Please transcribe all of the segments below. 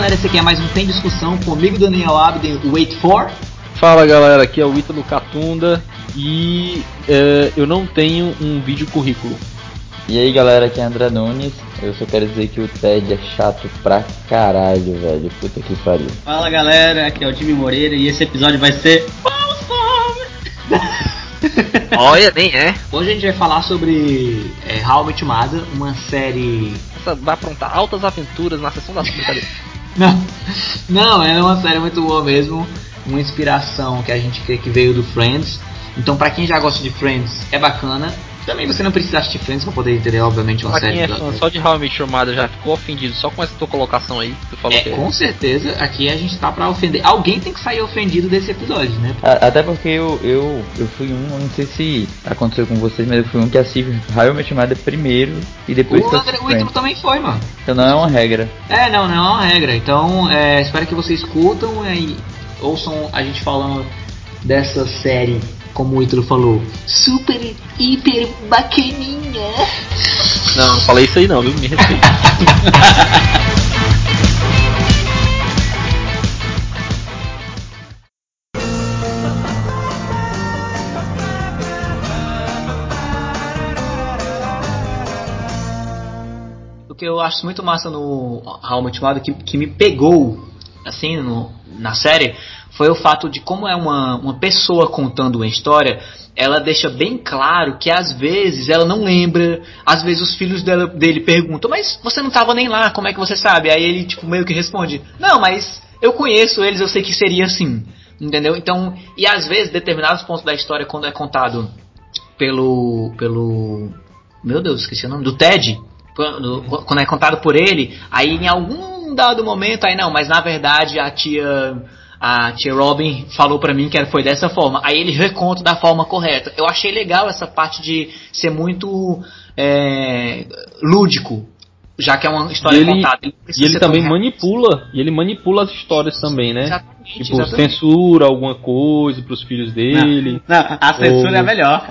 galera, esse aqui é mais um Tem Discussão comigo, Daniel Abden, Wait For. Fala galera, aqui é o Ítalo Catunda e é, eu não tenho um vídeo currículo. E aí galera, aqui é André Nunes. Eu só quero dizer que o TED é chato pra caralho, velho. Puta que pariu. Fala galera, aqui é o Jimmy Moreira e esse episódio vai ser. Olha, nem é. Hoje a gente vai falar sobre é, How I Met Mother, uma série. Essa vai aprontar altas aventuras na sessão das brincadeiras. Não, não, é uma série muito boa mesmo. Uma inspiração que a gente crê que veio do Friends. Então, pra quem já gosta de Friends, é bacana. Também você não precisa assistir Friends pra poder entender, obviamente, uma Pra série. quem é da- fã só de How I Met Your Mother já ficou ofendido só com essa tua colocação aí. Tu falou É, que com certeza, aqui a gente tá pra ofender. Alguém tem que sair ofendido desse episódio, né? A- Até porque eu, eu, eu fui um, eu não sei se aconteceu com vocês, mas eu fui um que assistiu How I Met Your Mother primeiro e depois O, André, assisti o Ítalo também foi, mano. Então não é uma regra. É, não, não é uma regra. Então, é, espero que vocês escutam e ouçam a gente falando dessa série, como o Ítalo falou, super, hiper bacaninha. Não, não falei isso aí não, viu? Me respeita. O que eu acho muito massa no How Mother, que, que me pegou, assim, no- na série, foi o fato de como é uma, uma pessoa contando uma história, ela deixa bem claro que às vezes ela não lembra, às vezes os filhos dela, dele perguntam, mas você não tava nem lá, como é que você sabe? Aí ele, tipo, meio que responde, não, mas eu conheço eles, eu sei que seria assim, entendeu? Então, e às vezes, determinados pontos da história, quando é contado pelo, pelo, meu Deus, esqueci o nome, do Ted, quando, quando é contado por ele, aí em algum dado momento, aí não, mas na verdade a tia a tia Robin falou pra mim que foi dessa forma. Aí ele reconta da forma correta. Eu achei legal essa parte de ser muito é, lúdico, já que é uma história E ele- contada. Ele E ele também manipula, e ele manipula as histórias também, né? Exatamente, Tipo, exatamente. censura alguma coisa pros filhos dele. Não, a censura é melhor.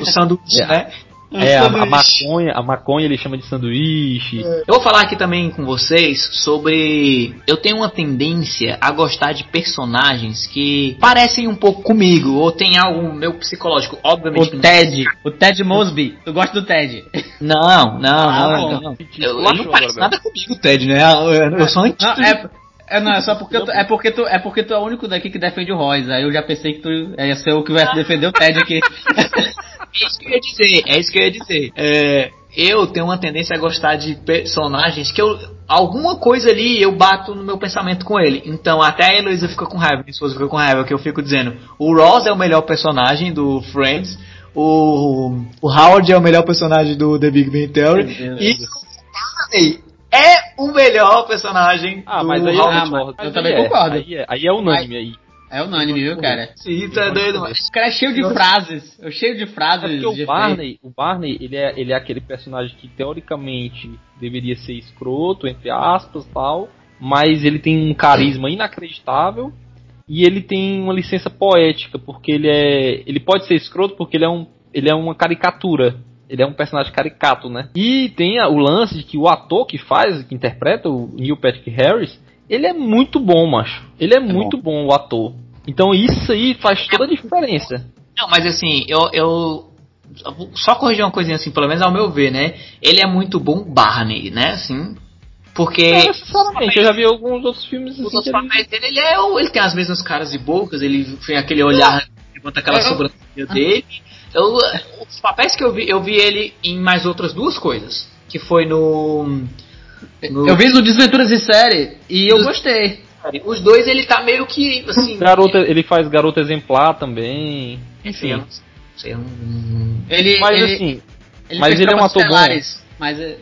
O sanduíche, É. né? É, a, a maconha, a maconha ele chama de sanduíche. Eu vou falar aqui também com vocês sobre. Eu tenho uma tendência a gostar de personagens que parecem um pouco comigo, ou tem algo meu psicológico. Obviamente. O Ted, o Ted Mosby. Tu gosta do Ted? Não, não, Ah, não, não. Te Eu, ele não parece nada comigo, Ted, né? Eu, eu sou anti. Não, é, é, não, é só porque, tu, é, porque tu, é porque tu é o único daqui que defende o Royce. Aí eu já pensei que tu ia ser o que vai defender o Ted aqui. É isso que eu ia dizer, é isso que eu ia dizer. É, eu tenho uma tendência a gostar de personagens que eu. Alguma coisa ali eu bato no meu pensamento com ele. Então até a Heloísa fica com raiva, minha esposa fica com raiva, que eu fico dizendo: o Ross é o melhor personagem do Friends, o, o Howard é o melhor personagem do The Big Bang Theory, e o Barney é o melhor personagem Ah, do mas aí How I Ah, mas eu também é, concordo. Aí é, aí é unânime aí. É unânime, viu, cara? Sim, tá doido, mas. O cara é cheio de frases. Eu cheio de É frases. porque de o. Barney, o Barney, ele é, ele é aquele personagem que teoricamente deveria ser escroto, entre aspas, tal, mas ele tem um carisma inacreditável e ele tem uma licença poética, porque ele é, ele pode ser escroto porque ele é um, ele é uma caricatura. Ele é um personagem caricato, né? E tem o lance de que o ator que faz, que interpreta o Neil Patrick Harris, ele é muito bom, macho. Ele é, muito bom. o ator. Então isso aí faz toda a diferença. Não, mas assim, eu, eu só corrigir uma coisinha assim, pelo menos ao meu ver, né? Ele é muito bom Barney, né? Assim, porque Não necessariamente, eu já vi alguns outros filmes os assim, outros ele- papéis dele, ele é ele tem as mesmas caras e bocas, ele tem aquele olhar, levanta aquela Eu- eu- sobrancelha dele. Eu, os papéis que eu vi, eu vi ele em mais outras duas coisas, que foi no, no Eu vi no Desventuras de Série e eu gostei. os dois ele tá meio que assim, Garota, ele faz garota exemplar também. enfim, eu não sei, eu não- Ele, Mas ele, assim, ele mas ele é um ator bom. Mas é,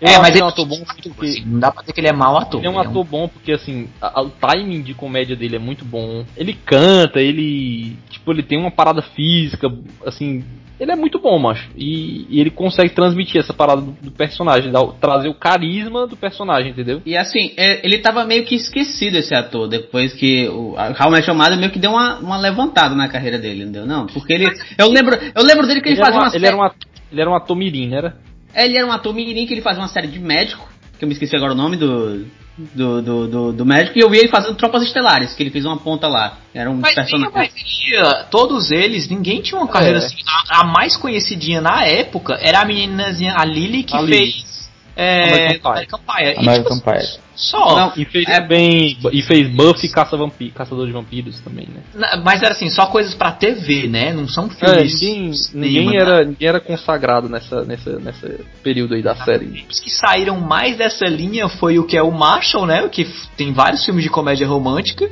É, mas ele é um ator bom assim, porque não dá pra dizer que ele é mau ator. ele é um ele ator bom porque assim, a- a- o timing de comédia dele é muito bom. Ele canta, ele tipo, ele tem uma parada física, assim, ele é muito bom, macho. E, e ele consegue transmitir essa parada do, do personagem, dar o- trazer o carisma do personagem, entendeu? E assim, é, ele tava meio que esquecido esse ator, depois que o a How I Met Your Mother meio que deu uma, uma levantada na carreira dele, entendeu? Não, porque ele. Eu lembro, eu lembro dele que ele, Ele fazia uma, uma ele, era um ator, ele era um ator mirim? Era? É, Ele era um ator mirim que ele fazia uma série de médico, que eu me esqueci agora o nome do. Do, do, do, do médico e eu vi ele fazendo Tropas Estelares, que ele fez uma ponta lá. Era um Mas, personagem. mas ele, todos eles, ninguém tinha uma carreira É. assim. A, a mais conhecidinha na época era a meninazinha, a Lily, que A Lily. É, American Pie. American. E, tipo, Pie. Só. Não, E fez É- também. E fez Buffy Caça Vampi, Caçador de Vampiros também, né? Mas era assim, só coisas pra TV, né? Não são É, filmes. ninguém, cinema, ninguém, né? era, ninguém era consagrado nessa, nessa, nessa período aí da série. Os que saíram mais dessa linha foi o que é o Marshall, né? O que tem vários filmes de comédia romântica.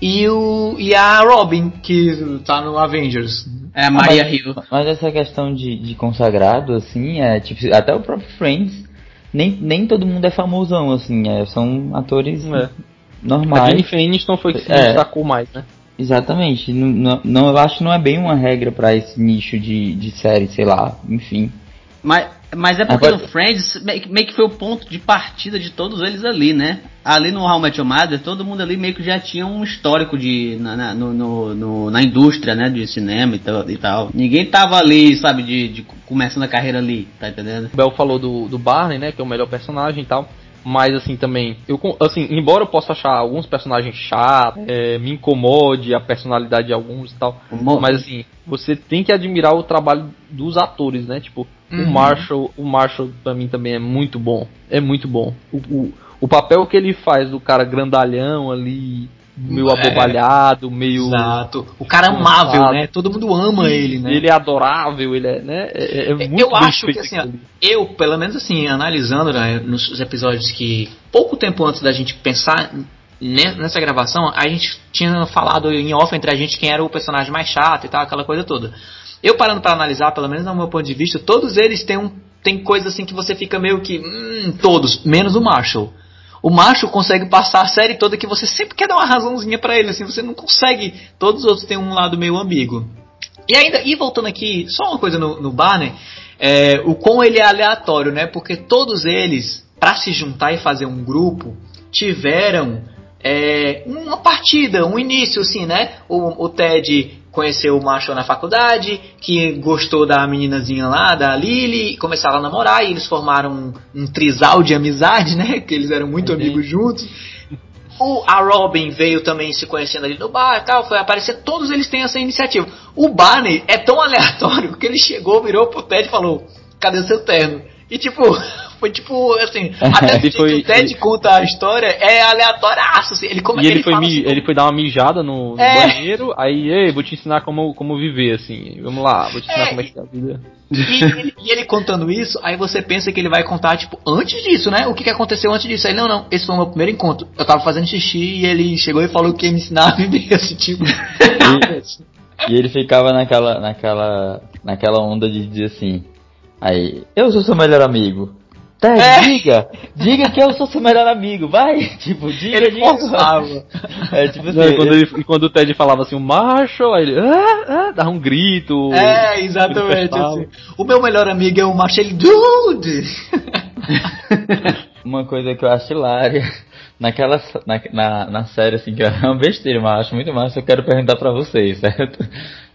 E, o, e a Robin, que tá no Avengers. É a Maria mas, Hill. mas essa questão de, de consagrado, assim, é tipo, até o próprio Friends, nem, nem todo mundo é famosão, assim, é, são atores É. A normais. Jennifer Aniston foi que se É. destacou mais, né? Exatamente. Não, não, eu acho que não é bem uma regra pra esse nicho de, de série, sei lá, enfim. Mas, mas é porque Agora- no Friends meio que, foi o ponto de partida de todos eles ali, né? Ali no How Met Your Mother, todo mundo ali meio que já tinha um histórico de, na, na, no, no- no- na indústria, né? De cinema e tal, e tal. Ninguém tava ali, sabe, de, de começando a carreira ali, tá entendendo? O Bel falou do, do Barney, né? Que é o melhor personagem e tal. Mas assim também, eu assim, embora eu possa achar alguns personagens chatos, é, me incomode a personalidade de alguns e tal. Mas assim, você tem que admirar o trabalho dos atores, né? Tipo, o Uhum. Marshall, o Marshall pra mim também é muito bom. É muito bom. O, o, o papel que ele faz do cara grandalhão ali, meio É. abobalhado, meio. Exato. O cara amável, né? Todo mundo ama ele, né? Ele é adorável, ele é, né? É, é- é muito eu acho que assim, ali. eu, pelo menos assim, analisando né, nos episódios que pouco tempo antes da gente pensar ne- nessa gravação, a gente tinha falado em off entre a gente quem era o personagem mais chato e tal, aquela coisa toda. Eu parando pra analisar, pelo menos no meu ponto de vista, todos eles têm um tem coisas assim que você fica meio que hum, todos, menos o Marshall. O Marshall consegue passar a série toda que você sempre quer dar uma razãozinha pra ele, assim, você não consegue. Todos os outros têm um lado meio ambíguo. E ainda, e voltando aqui, só uma coisa no, no Barney, é, o quão ele é aleatório, né? Porque todos eles, pra se juntar e fazer um grupo, tiveram é, uma partida, um início, assim, né? O, o Ted conheceu o Marshall na faculdade, que gostou da meninazinha lá, da Lily, começaram a namorar e eles formaram um, um trisal de amizade, né? Que eles eram muito Uhum. amigos juntos. O, a Robin veio também se conhecendo ali no bar e tal, foi aparecer, todos eles têm essa iniciativa. O Barney é tão aleatório que ele chegou, virou pro Ted e falou: Cadê o seu terno? E tipo, foi tipo, assim, até Ele que foi- o Ted ele- conta a história é aleatóriaço, assim, ele, come, E ele, foi, fala mi- assim, ele foi dar uma mijada no, no É. banheiro, aí, ei, vou te ensinar como, como viver, assim. Vamos lá, vou te ensinar É, como é que é a vida. E ele, e ele contando isso, aí você pensa que ele vai contar, tipo, antes disso, né? O que, que aconteceu antes disso? Aí, não, não, esse foi o meu primeiro encontro. Eu tava fazendo xixi e ele chegou e falou que ia me ensinar a viver, assim, tipo. E ele ficava naquela, naquela, naquela onda de dizer assim, aí, eu sou seu melhor amigo. Ted, É. diga, diga que eu sou seu melhor amigo, vai, tipo, diga, Ele diga. forçava. É tipo assim, Não, e, quando ele- e quando o Ted falava assim, o Marshall, aí ele ah, ah, dava um grito. É, exatamente. Assim. O meu melhor amigo é o Marshall. Ele, Dude! uma coisa que eu acho hilária, naquela, na, na, na série assim, que é uma besteira, mas eu acho muito massa, eu quero perguntar pra vocês, certo?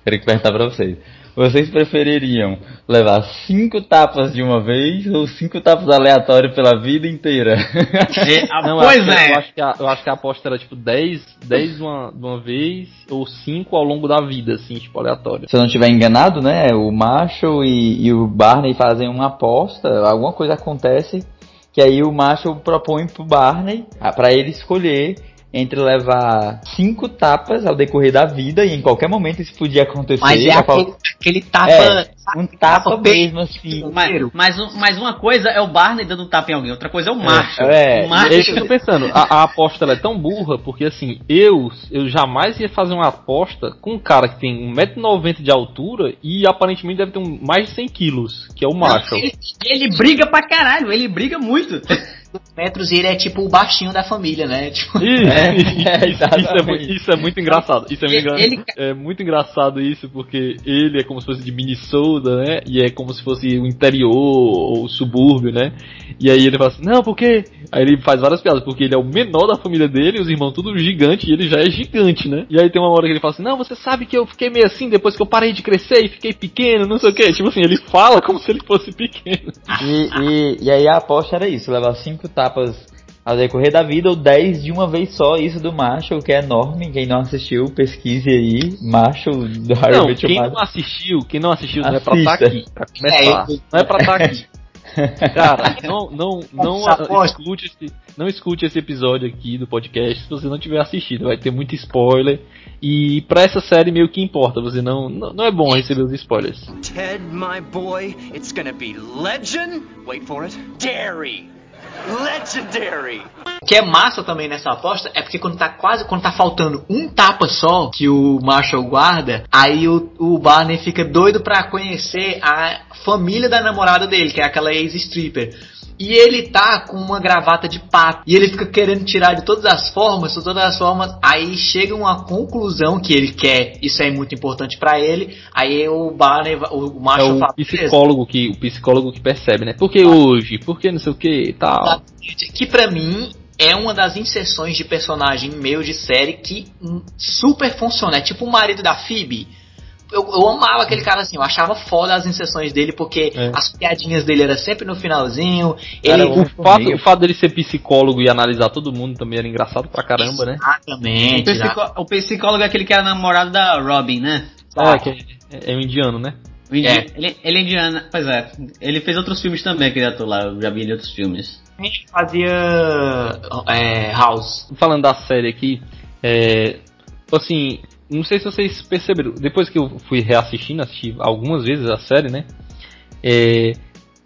Quero perguntar pra vocês. Vocês prefeririam levar cinco tapas de uma vez ou cinco tapas aleatórios pela vida inteira? É, ah, Não, pois eu é. Eu acho, que a, eu acho que a aposta era tipo 10, 10 de, uma, de uma vez ou 5 ao longo da vida, assim, tipo, aleatório. Se eu não estiver enganado, né? O Marshall e, e o Barney fazem uma aposta, alguma coisa acontece, que aí o Marshall propõe pro Barney ah, pra ele escolher entre levar cinco tapas ao decorrer da vida e em qualquer momento isso podia acontecer. Mas é aquele, aquele tapa. É, um tapa tapa mesmo assim. Mas, mas, mas uma coisa é o Barney dando um tapa em alguém, outra coisa é o Marshall. é. o Marshall É isso que eu tô pensando. A, a aposta ela é tão burra, porque assim, eu, eu jamais ia fazer uma aposta com um cara que tem 1,90m de altura e aparentemente deve ter um, mais de 100 quilos, que é o Marshall. ele, ele briga pra caralho, ele briga muito. Metros e ele é tipo o baixinho da família, né? Tipo, Ih, É, isso, é, exatamente. muito, isso é muito engraçado. Isso é, muito engra- Ele- é muito engraçado isso, porque ele é como se fosse de Minnesota, né? E é como se fosse o interior ou o subúrbio, né? E aí ele fala assim, não, porque. Aí ele faz várias piadas, porque ele é o menor da família dele, os irmãos tudo gigante, e ele já é gigante, né? E aí tem uma hora que ele fala assim, não, você sabe que eu fiquei meio assim depois que eu parei de crescer e fiquei pequeno, não sei o que. Tipo assim, ele fala como se ele fosse pequeno. E, e, e aí a aposta era isso, levar cinco tapas ao decorrer da vida, ou 10 de uma vez só, isso do Marshall, que é enorme. Quem não assistiu, pesquise aí. Marshall do Harry Não, quem não assistiu, quem não assistiu não é pra estar Assista. aqui, pra começar. É, eu- Não é pra estar aqui. Cara, não, não, não, aposta. escute esse, não escute esse episódio aqui do podcast se você não tiver assistido. Vai ter muito spoiler. E pra essa série meio que importa, você não, não, não é bom receber os spoilers. Ted, my boy, it's gonna be legend. Wait for it. Dairy. Legendary. O que é massa também nessa aposta é porque quando tá quase, quando tá faltando um tapa só que o Marshall guarda, aí o, o Barney fica doido pra conhecer a família da namorada dele, que é aquela ex-stripper. E ele tá com uma gravata de pato. E ele fica querendo tirar de todas as formas, de todas as formas. Aí chega uma conclusão que ele quer. Isso é muito importante pra ele. Aí o Barney, o É Marshall o fala, psicólogo que, o psicólogo que percebe, né? Por que hoje? Por que não sei o que e tal? Que pra mim é uma das inserções de personagem meu de série que hum, super funciona. É tipo o marido da Phoebe. Eu, eu amava aquele cara assim, eu achava foda as inserções dele, porque É. as piadinhas dele era sempre no finalzinho. Cara, Ele. o- O fato, o fato dele ser psicólogo e analisar todo mundo também era engraçado pra caramba, né? O, Exatamente. né? psico- o psicólogo é aquele que era namorado da Robin, né? É, que é, é um indiano, né? O indi- É. Ele, ele é indiano, pois é. Ele fez outros filmes também, aquele ator lá, eu já vi ele em outros filmes. Ele fazia é, House. Falando da série aqui, é, assim, não sei se vocês perceberam, depois que eu fui reassistindo, assisti algumas vezes a série, né? É,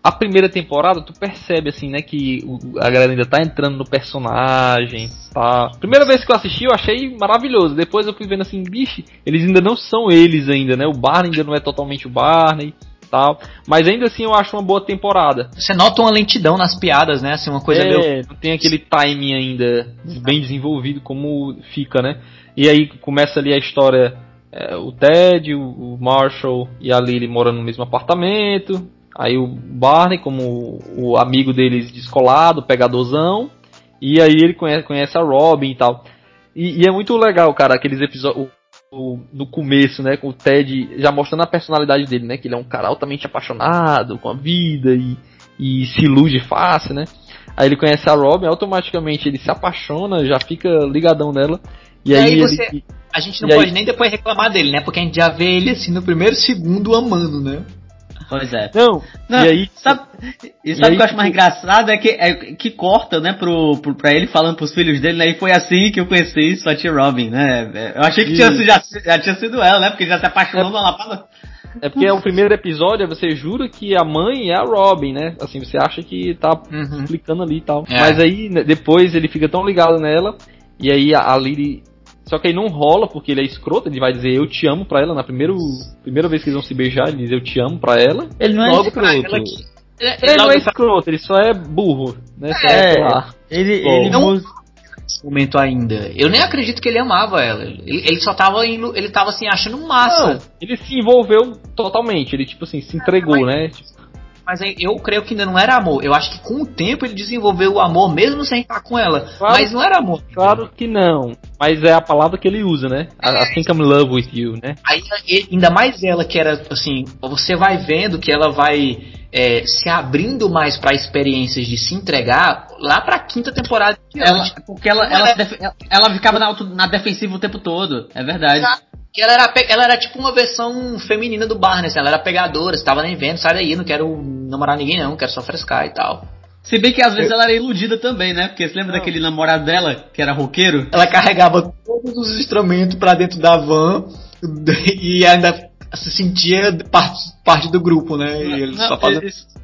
a primeira temporada, tu percebe assim, né, que o- a galera ainda tá entrando no personagem, tá? Primeira vez que eu assisti, eu achei maravilhoso. Depois eu fui vendo assim, bicho, eles ainda não são eles ainda, né? O Barney ainda não é totalmente o Barney, tal. Mas ainda assim eu acho uma boa temporada. Você nota uma lentidão nas piadas, né? Assim, uma coisa meio. É, não tem aquele timing ainda bem desenvolvido como fica, né? E aí começa ali a história, é, o Ted, o, Marshall e a Lily morando no mesmo apartamento. Aí o Barney, como o, amigo deles descolado, pegadorzão. E aí ele conhece, conhece a Robin e tal. E, e é muito legal, cara, aqueles episódios. no começo, né, com o Ted já mostrando a personalidade dele, né, que ele é um cara altamente apaixonado com a vida e, e se ilude fácil, né? Aí ele conhece a Robin, automaticamente ele se apaixona, já fica ligadão nela. E, E aí, aí ele- você- A gente não E aí- pode nem depois reclamar dele, né? Porque a gente já vê ele assim no primeiro segundo amando, né? Pois é. Não, Não, e aí sabe, e e sabe o que eu acho mais engraçado? É que, é que corta, né, pro, pro, pra ele falando pros filhos dele, né? E foi assim que eu conheci sua tia Robin, né? Eu achei que tinha, já, já tinha sido ela, né? Porque ele já se apaixonou numa lapada. é porque é o primeiro episódio, você jura que a mãe é a Robin, né? Assim, você acha que tá Uhum. explicando ali e tal. É. Mas aí, né, depois ele fica tão ligado nela, e aí a, a Lily. Só que aí não rola, porque ele é escroto, ele vai dizer eu te amo pra ela, na primeiro, primeira vez que eles vão se beijar, ele diz eu te amo pra ela. Ele não é Logo ela que. Ele não é escroto, ele só é burro, né? Só É, lá. ele, Bom. ele Não- momento ainda. Eu nem acredito que ele amava ela. Ele, ele só tava indo, ele tava assim achando massa. Não, ele se envolveu totalmente, ele tipo assim, se entregou, né? Tipo, Mas aí eu creio que ainda não era amor. Eu acho que com o tempo ele desenvolveu o amor mesmo sem estar com ela. Claro. Mas não era amor. claro que não, mas é a palavra que ele usa, né? I, I think I'm in love with you, né? Aí ainda mais ela que era assim, você vai vendo que ela vai é, se abrindo mais pra experiências de se entregar lá pra quinta temporada. em Ela, porque ela, ela, ela- ela ficava na, auto- na defensiva o tempo todo. É verdade. Que ela era, ela era tipo uma versão feminina do Barney, assim, ela era pegadora, você tava nem vendo, sai daí, não quero namorar ninguém não, quero só frescar e tal. Se bem que às vezes ela era iludida também, né? Porque você lembra daquele namorado dela, que era roqueiro? Ela carregava todos os instrumentos pra dentro da van e ainda se sentia parte, parte do grupo, né? E ele Não, só fazia...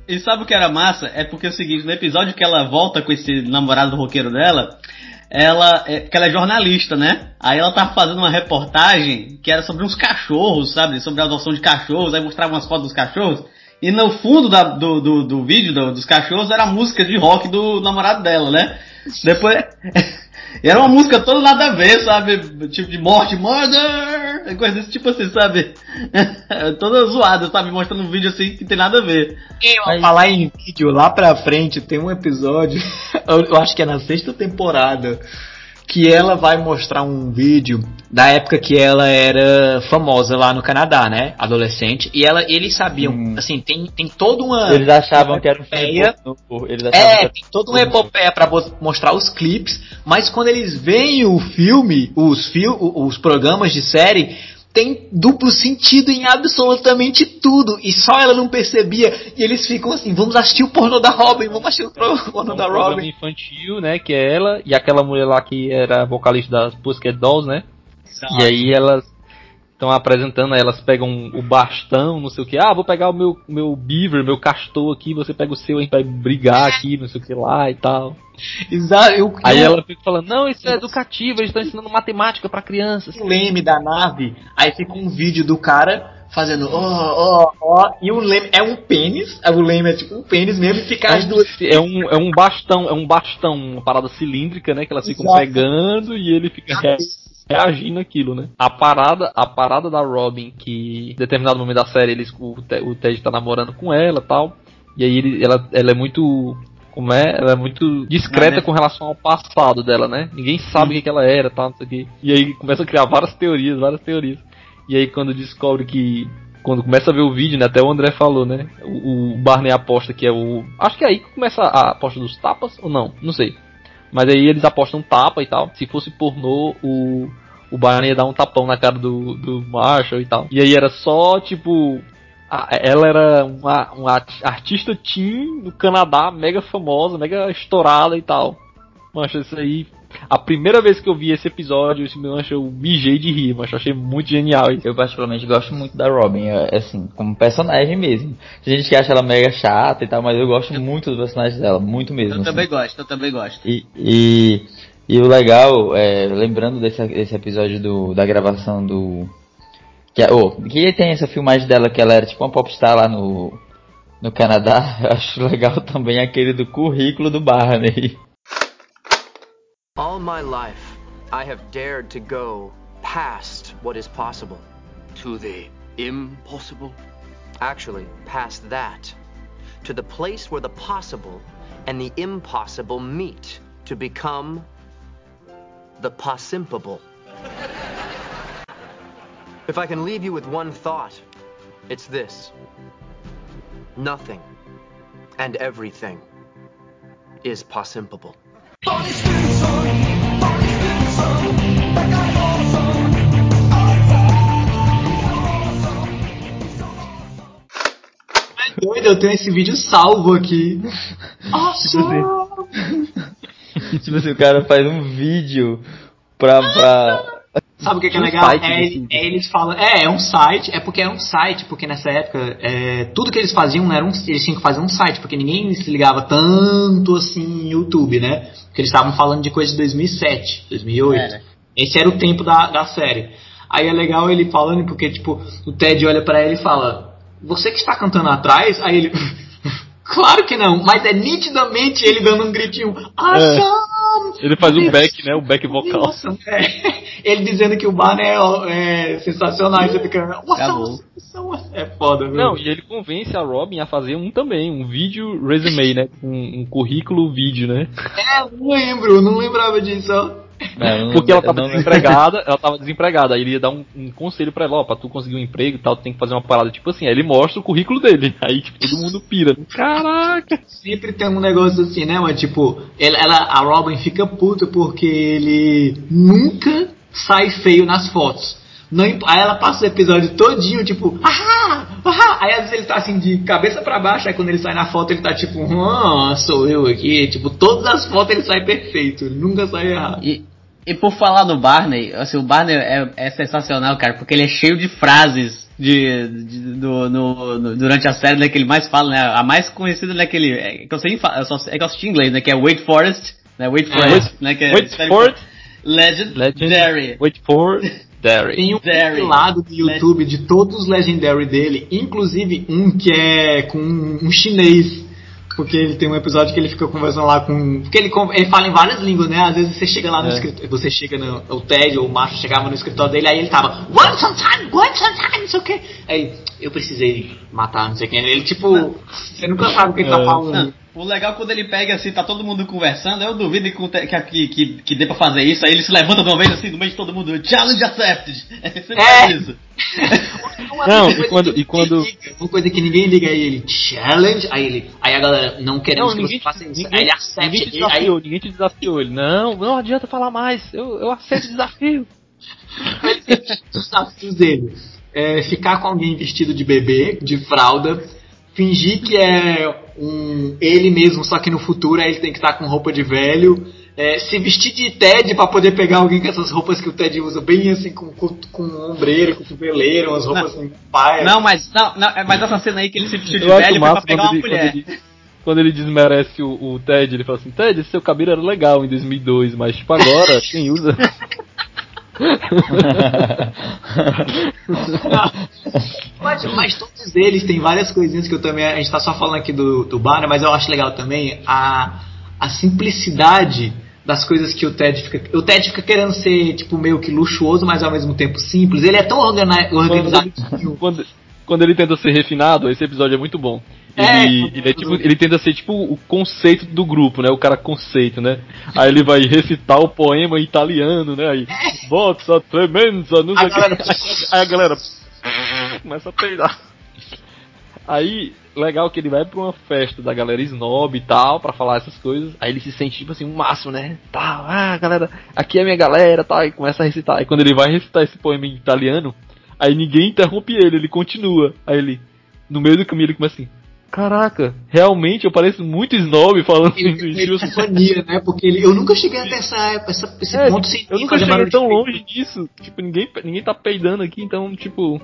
e, e sabe o que era massa? É porque é o seguinte, no episódio que ela volta com esse namorado roqueiro dela, ela é, que ela é jornalista, né? Aí ela tava fazendo uma reportagem que era sobre uns cachorros, sabe? Sobre a adoção de cachorros, aí mostrava umas fotos dos cachorros. E no fundo da- do, do, do vídeo do- dos cachorros era a música de rock do namorado dela, né? Depois. era uma música toda nada a ver, sabe? Tipo de morte, murder! Coisa desse tipo assim, sabe? toda zoada, sabe? Mostrando um vídeo assim que tem nada a ver. Mas... Falar em vídeo, lá pra frente tem um episódio, eu, eu acho que é na sexta temporada, que ela vai mostrar um vídeo da época que ela era famosa lá no Canadá, né? Adolescente. E ela, eles sabiam, Hum. assim, tem, tem toda uma. Eles achavam que era um filme. Eles achavam que É, era- tem toda uma epopeia pra mostrar os clipes, mas quando eles veem o filme, os, fil os programas de série, tem duplo sentido em absolutamente tudo. E só ela não percebia. E eles ficam assim: vamos assistir o pornô da Robin, vamos assistir o pornô um da programa Robin. infantil, né? Que é ela e aquela mulher lá que era vocalista das Pussycat Dolls, né? E aí elas estão apresentando, aí elas pegam o bastão, não sei o que. Ah, vou pegar o meu, meu beaver, meu castor aqui, você pega o seu, a gente vai brigar aqui, não sei o que lá e tal. Exato. Eu, Aí ela fica falando, não, isso é educativo, eles estão ensinando matemática pra crianças. o leme da nave, aí fica um vídeo do cara fazendo ó, ó, ó, e o leme é um pênis, aí o leme é tipo um pênis mesmo, e fica as duas. É um, é um bastão, é um bastão, uma parada cilíndrica, né? Que elas ficam Exato. pegando e ele fica re- reagindo aquilo, né? A parada, a parada da Robin, que em determinado momento da série eles, o, o Ted tá namorando com ela tal. E aí ele, ela, ela é muito. Como é? Ela é muito discreta né? com relação ao passado dela, né? Ninguém sabe o que, que ela era, tal, não sei o quê. E aí começa a criar várias teorias, várias teorias. E aí quando descobre que. Quando começa a ver o vídeo, né? Até o André falou, né? O, o Barney aposta que é o. Acho que é aí que começa a aposta dos tapas, ou não? Não sei. Mas aí eles apostam tapa e tal. Se fosse pornô, o. O Barney ia dar um tapão na cara do, do Marshall e tal. E aí era só, tipo. ela era uma, uma art- artista teen no Canadá, mega famosa, mega estourada e tal. Mancha, isso aí. A primeira vez que eu vi esse episódio, esse mancha, eu mijei de rir, mas eu achei muito genial. Eu particularmente gosto muito da Robin, é, assim, como personagem mesmo. Tem gente que acha ela mega chata e tal, mas eu gosto muito dos personagens dela, muito mesmo. Eu assim. também gosto, eu também gosto. E, e, e o legal, é, lembrando desse, desse episódio do, da gravação do. Que, oh, que tem essa filmagem dela que ela era tipo uma popstar lá no, no Canadá. Eu acho legal também aquele do currículo do Barney. All my life, I have dared to go past what is possible. To the impossible? Actually, past that. To the place where the possible and the impossible meet to become the possimpable. if I can leave you with one thought, it's this nothing and everything is possimpable. Doido, eu tenho esse vídeo salvo aqui. Nossa! tipo assim, o cara faz um vídeo pra. pra... Sabe o que, que é legal? site É, é eles falam, é, é um site, é porque é um site, porque nessa época é, tudo que eles faziam era um, eles tinham que fazer um site, porque ninguém se ligava tanto assim em YouTube, né? Porque eles estavam falando de coisa de 2007, 2008. Era. Esse era o tempo da, da série. Aí é legal ele falando, porque tipo, o Ted olha pra ele e fala: Você que está cantando atrás? Aí ele. claro que não, mas é nitidamente ele dando um gritinho. Ele faz o back, né? O back vocal. Nossa, é. Ele dizendo que o Barney é, é sensacional. E você fica. Nossa, Acabou. nossa, é foda, viu? Não, e ele convence a Robin a fazer um também, um vídeo resume, né? Um, um currículo vídeo, né? É, não lembro, não lembrava disso. ó. Eu não- Porque ela tava não- desempregada, ela tava desempregada, aí ele ia dar um, um conselho pra ela, ó, pra tu conseguir um emprego e tal, tu tem que fazer uma parada, tipo assim, aí ele mostra o currículo dele, aí tipo, todo mundo pira. Caraca! Sempre tem um negócio assim, né? Mas tipo, ela, ela- a Robin fica puta porque ele nunca sai feio nas fotos. Não, aí ela passa o episódio todinho, tipo, ah, ah, aí às vezes ele tá assim de cabeça pra baixo, aí quando ele sai na foto ele tá tipo, ah, sou eu aqui, tipo, todas as fotos ele sai perfeito, ele nunca sai errado. E, e por falar do Barney, assim, o Barney é, é sensacional, cara, porque ele é cheio de frases de, de- do, no- no- durante a série, né, que ele mais fala, né, a mais conhecida, né, que ele, é, que eu sei, eu só, é que eu assisti em inglês, né, que é Wait Forest, né, Wait Forest, né, que é, Wait for it, Legendary. wait for Derry. Tem um Derry. compilado do YouTube de todos os Legendary dele, inclusive um que é com um chinês. Porque ele tem um episódio que ele fica conversando lá com. Porque ele, ele fala em várias línguas, né? Às vezes você chega lá no É. escritório. Você chega no. O Ted ou o Macho chegava no escritório dele, aí ele tava. One sometime, one sometime, não sei o que. Aí, eu precisei matar, não sei quem. Ele, tipo. Você nunca sabe o que ele tá É. falando. O legal é quando ele pega assim, tá todo mundo conversando, eu duvido que, que, que, que dê pra fazer isso, aí ele se levanta de uma vez assim, no meio de todo mundo, challenge accepted. É sempre É. isso. Não, Uma e coisa quando- que e quando- ninguém liga, Uma coisa que ninguém liga aí, ele challenge, aí ele. Aí a galera não queremos Não, que ninguém, você faça isso. ninguém, aí ele accepta. ninguém te e aí desafiou, ninguém te desafiou. Ele, não, não adianta falar mais, eu, eu aceito o desafio. os desafios dele é ficar com alguém vestido de bebê, de fralda, fingir que é um ele mesmo, só que no futuro aí ele tem que estar com roupa de velho, é, se vestir de Ted pra poder pegar alguém com essas roupas que o Ted usa, bem assim, com, com, com ombreira, com cotoveleira, umas roupas assim, paia. Não, mas, não, não, é- mas essa cena aí que ele se vestiu de Eu velho foi pra pegar quando uma ele, quando, mulher. ele, quando ele desmerece o, o Ted, ele fala assim, Ted, esse seu cabelo era legal em 2002, mas tipo agora, quem usa... Mas, mas todos eles têm várias coisinhas que eu também. A gente tá só falando aqui do, do bar, né, mas eu acho legal também a, a simplicidade das coisas que o Ted fica. O Ted fica querendo ser, tipo, meio que luxuoso, mas ao mesmo tempo simples. Ele é tão organi- organizado. quando, quando ele tenta ser refinado, esse episódio é muito bom. É, Ele, ele, é tipo, ele tenta ser tipo o conceito do grupo, né? O cara conceito, né? Aí ele vai recitar o poema em italiano, né? Aí, Bozza, tremenza, não sei o que. galera- Aí a galera começa a peidar. Aí, legal que ele vai pra uma festa da galera snob e tal, pra falar essas coisas. Aí ele se sente, tipo assim, um máximo, né? Tal, ah, galera, aqui é minha galera, tal. E começa a recitar. Aí quando ele vai recitar esse poema em italiano, aí ninguém interrompe ele, ele continua. Aí ele, no meio do caminho, ele começa assim. Caraca, realmente eu pareço muito snob falando Ele estilo epifania, né? Porque ele, eu nunca cheguei até essa, essa, esse É, ponto sem eu nunca cheguei tão de- longe disso. Tipo, ninguém, ninguém tá peidando aqui, então, tipo.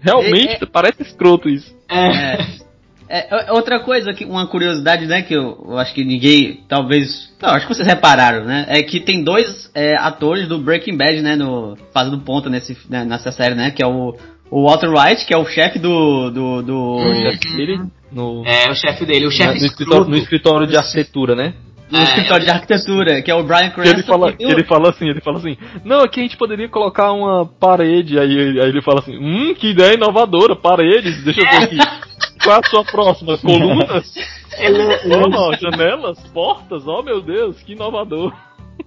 Realmente É, é- parece escroto isso. É. É, é, outra coisa, que uma curiosidade, né, que eu, eu acho que ninguém, talvez, não, acho que vocês repararam, né, é que tem dois é, atores do Breaking Bad, né, no, fazendo ponta nesse, né, nessa série, né, que é o, o Walter White, que é o chefe do, do, do, O chefe dele no, É, o chefe dele, o chefe no, escritório, no escritório de arquitetura, né? do É, escritório de arquitetura, que é o Brian Que ele Cranston. fala, que ele fala assim, ele fala assim, não, aqui a gente poderia colocar uma parede, aí, aí ele fala assim, hum, que ideia inovadora, paredes, deixa eu ver aqui. Qual é a sua próxima? Colunas? Ele, ele, Ó, janelas? Portas? Oh meu Deus, que inovador.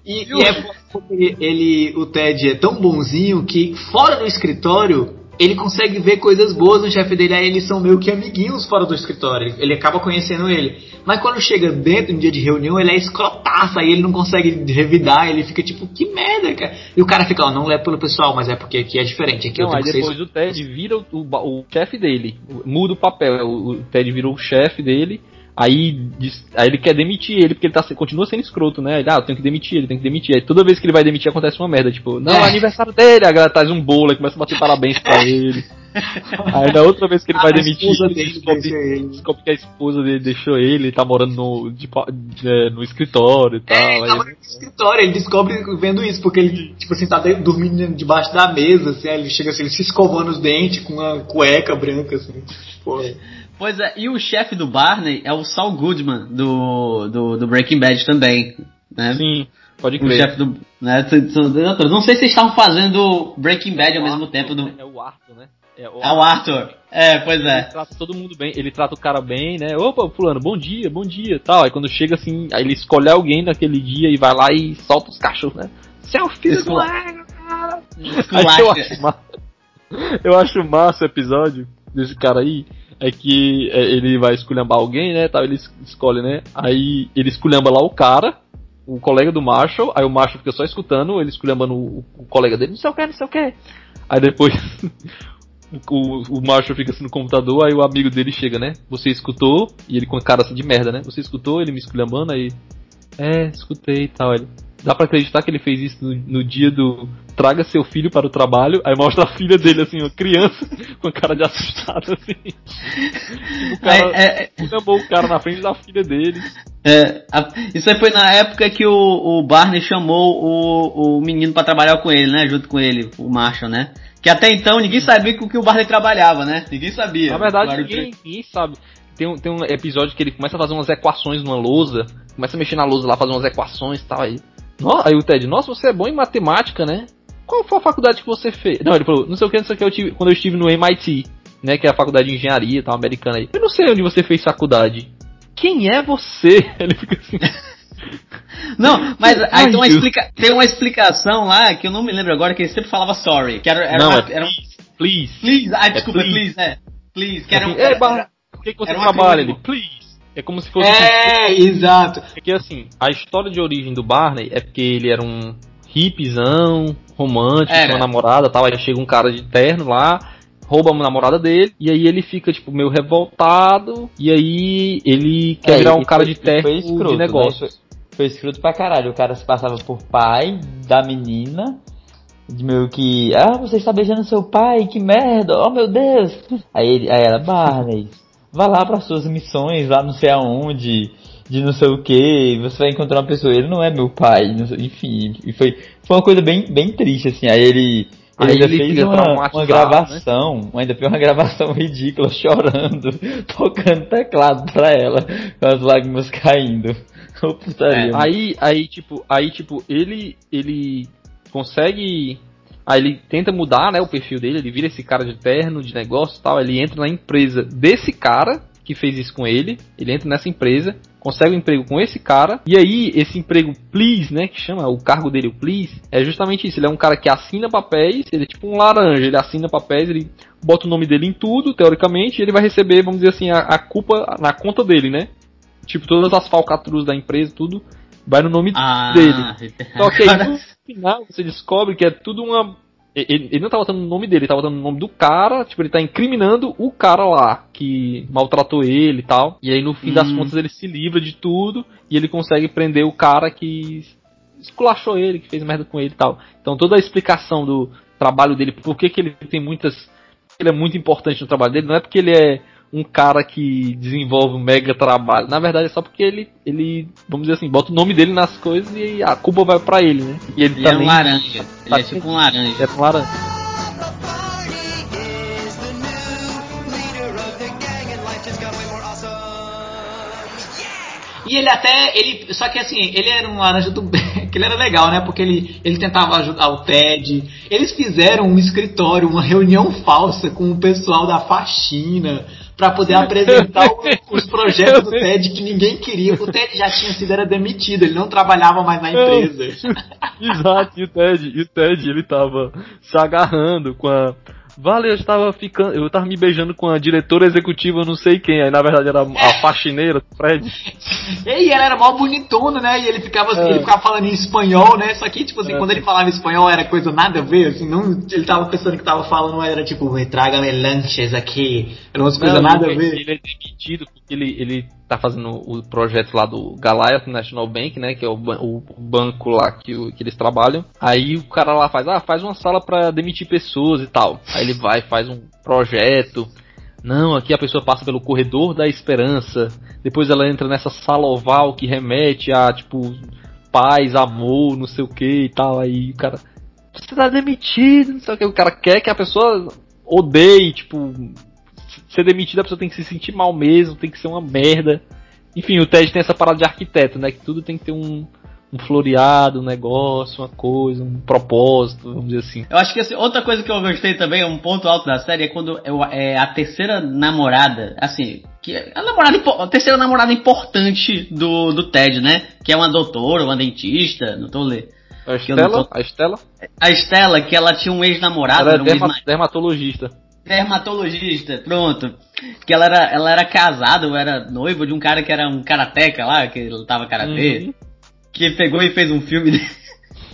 E, e é porque ele, o Ted é tão bonzinho que fora do escritório ele consegue ver coisas boas no chefe dele, aí eles são meio que amiguinhos fora do escritório, ele, acaba conhecendo ele. Mas quando chega dentro, no dia de reunião, ele é escrotaço, aí ele não consegue revidar, ele fica tipo, que merda, cara. E o cara fica, ó, não é pelo pessoal, mas é porque aqui é diferente, aqui eu Não, tenho aí que ser depois o Ted vira o, o, o chefe dele, muda o papel, o, o Ted virou o chefe dele, aí, diz- aí ele quer demitir ele, porque ele tá, continua sendo escroto, né? Ele, ah, eu tenho que demitir ele, tenho que demitir. Aí toda vez que ele vai demitir acontece uma merda, tipo, não, é, É. aniversário dele, a galera traz um bolo e começa a bater parabéns pra ele. Aí na outra vez que ele vai a demitir, ele descobre, ele. descobre que a esposa dele deixou ele, ele tá morando no, de é, no escritório e tal. É, ele aí- tava no escritório, ele descobre vendo isso, porque ele, tipo assim, tá de- dormindo debaixo da mesa, assim, aí ele chega assim, ele se escovando os dentes com uma cueca branca, assim. Pô, Pois é, e o chefe do Barney é o Saul Goodman, do, do, do Breaking Bad também, né? Sim, pode O crer. chefe do. Né, não sei se eles estavam fazendo Breaking Bad ao mesmo tempo do. É o Arthur, né? É o É o Arthur. É, pois Ele é. trata todo mundo bem, ele trata o cara bem, né? Opa, fulano, bom dia, bom dia, tal. Aí quando chega assim, aí ele escolhe alguém naquele dia e vai lá e solta os cachorros, né? Seu filho do égua, cara! Eu acho, massa, eu acho massa o episódio desse cara aí, é que é, ele vai esculhambar alguém, né? Tal, ele es- escolhe, né? Aí ele esculhamba lá o cara, o colega do Marshall, aí o Marshall fica só escutando, ele esculhambando o, o colega dele, não sei o que, não sei o que. Aí depois o, o Marshall fica assim no computador, aí o amigo dele chega, né? Você escutou? E ele com a cara assim de merda, né? Você escutou ele me esculhambando? Aí. É, escutei e tal. Ele. Dá pra acreditar que ele fez isso no, no dia do traga seu filho para o trabalho, aí mostra a filha dele assim, uma criança com a cara de assustado assim. Tipo, o cara É, é, esculhambou o cara na frente da filha dele. é, a- isso aí foi na época que o, o Barney chamou o, o menino pra trabalhar com ele, né? Junto com ele, o Marshall, né? Que até então ninguém sabia com o que o Barney trabalhava, né? Ninguém sabia. Na verdade, ninguém, ninguém sabe. tem, um- tem um episódio que ele começa a fazer umas equações numa lousa, começa a mexer na lousa lá, fazer umas equações e tal. Aí, No- aí o Ted, nossa, você é bom em matemática, né? Qual foi a faculdade que você fez? Não, ele falou, não sei o que, não sei o que, eu tive, quando eu estive no MIT, né, que é a faculdade de engenharia e tal, americana aí. Eu não sei onde você fez faculdade. Quem é você? Ele fica assim. Não, mas aí tem uma, explica, tem uma explicação lá que eu não me lembro agora, que ele sempre falava sorry. Que era, era não, uma, é era um, please, please. ah, desculpa, please. please, é. Please, que era um. Assim, "Ei, Barra, por que, que você era um trabalha? Acrônimo. please. É como se fosse assim, É, exato. Porque assim, a história de origem do Barney é porque ele era um hippizão, romântico, Era. tinha uma namorada tal, aí chega um cara de terno lá, rouba a namorada dele, e aí ele fica, tipo, meio revoltado, e aí ele quer É, virar um cara de terno de né? Foi escroto pra caralho. O cara se passava por pai da menina. De meio que. Ah, você está beijando seu pai, que merda, oh meu Deus. Aí, ele, aí ela, Barney, vá lá para suas missões, lá não sei aonde, de não sei o que, você vai encontrar uma pessoa, ele não é meu pai, sei- enfim. E foi, foi uma coisa bem, bem triste, assim. Aí ele. Ele ainda ele fez uma, uma né? gravação, ainda fez uma gravação ridícula, chorando, tocando teclado pra ela, com as lágrimas caindo. Putaria, mano. Aí, aí, tipo, aí, tipo, ele, ele consegue. Aí ele tenta mudar, né, o perfil dele, ele vira esse cara de terno, de negócio e tal, ele entra na empresa desse cara que fez isso com ele, ele entra nessa empresa, consegue um emprego com esse cara, e aí esse emprego please, né, que chama o cargo dele o please, é justamente isso, ele é um cara que assina papéis, ele é tipo um laranja, ele assina papéis, ele bota o nome dele em tudo, teoricamente, e ele vai receber, vamos dizer assim, a, a culpa na conta dele, né? Tipo, todas as falcatruas da empresa, tudo vai no nome Ah, dele. Só que aí no final você descobre que é tudo uma. Ele, ele não tá botando o nome dele, ele tá botando o nome do cara, tipo, ele tá incriminando o cara lá, que maltratou ele e tal. E aí no fim das Hum. contas ele se livra de tudo e ele consegue prender o cara que esculachou ele, que fez merda com ele e tal. Então toda a explicação do trabalho dele, por que, que ele tem muitas. Ele é muito importante no trabalho dele, não é porque ele é um cara que desenvolve um mega trabalho. Na verdade é só porque ele, ele vamos dizer assim, bota o nome dele nas coisas e a culpa vai pra ele, né? E ele, Ele é um laranja. Ele é tipo um laranja. é um laranja. E ele até, ele, só que assim, ele era um laranja do bem, que ele era legal, né? Porque ele, ele tentava ajudar o Ted. Eles fizeram um escritório, uma reunião falsa com o pessoal da faxina pra poder apresentar os projetos do Ted que ninguém queria. O Ted já tinha sido era demitido, ele não trabalhava mais na empresa. Exato, e o Ted, e o Ted, ele tava se agarrando com a. Vale, eu estava ficando. Eu tava me beijando com a diretora executiva, não sei quem. Aí na verdade era a faxineira do Fred. E ela era mó bonitona, né? E ele ficava, assim, É. ele ficava falando em espanhol, né? Só que, tipo assim, É. quando ele falava espanhol era coisa nada a ver, assim, não, ele tava pensando que tava falando, era tipo, me traga-me lanches aqui. Era umas coisas nada a ver. ele é demitido porque ele, ele tá fazendo o projeto lá do Goliath National Bank, né? Que é o, o banco lá que, o- que eles trabalham. Aí o cara lá faz, ah, faz uma sala pra demitir pessoas e tal. Aí ele vai, faz um projeto. Não, aqui a pessoa passa pelo corredor da esperança. Depois ela entra nessa sala oval que remete a, tipo, paz, amor, não sei o que e tal. Aí o cara, você tá demitido, não sei o que. O cara quer que a pessoa odeie, tipo, ser demitida a pessoa tem que se sentir mal mesmo, tem que ser uma merda. Enfim, o Ted tem essa parada de arquiteto, né? Que tudo tem que ter um, um floreado, um negócio, uma coisa, um propósito, vamos dizer assim. Eu acho que assim, outra coisa que eu gostei também, um ponto alto da série, é quando eu- é a terceira namorada, assim, que é a, namorada, a terceira namorada importante do, do Ted, né? Que é uma doutora, uma dentista, não tô lendo. A Estela, tô- a Estela, A Estela, que ela tinha um ex-namorado, ela é era um derma- ex dermatologista. Dermatologista, pronto. Que ela era, ela era casada, ou era noiva de um cara que era um karateca lá, que ele tava karatê, Uhum. que pegou e fez um filme dele.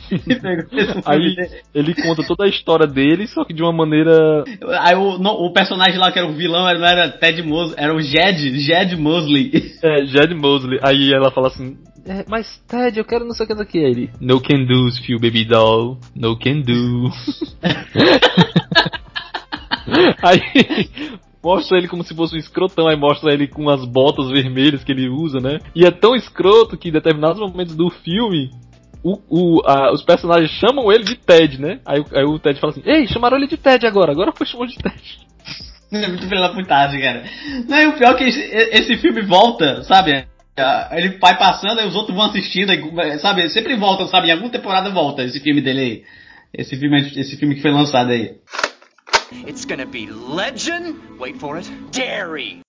Aí ele conta toda a história dele, só que de uma maneira. Aí o, não, o personagem lá que era o vilão não era Ted Mosley, era o Jed, Jed Mosley. É, Jed Mosley. Aí ela fala assim. "É, mas Ted, eu quero não sei o que daqui. Aí ele. No can do, feel baby doll. No can do. Aí mostra ele como se fosse um escrotão, aí mostra ele com as botas vermelhas que ele usa, né? E é tão escroto que em determinados momentos do filme. O, o, a- os personagens chamam ele de Ted, né? Aí, aí o Ted fala assim: Ei, chamaram ele de Ted agora, agora foi chamado de Ted. É muito da putagem, cara. Não, e o pior é que esse, filme volta, sabe? Ah, Ele vai passando e os outros vão assistindo, aí, sabe? Sempre volta, sabe? Em alguma temporada volta esse filme dele aí. Esse filme, esse filme que foi lançado aí. It's gonna be legend. Wait for it. Dairy.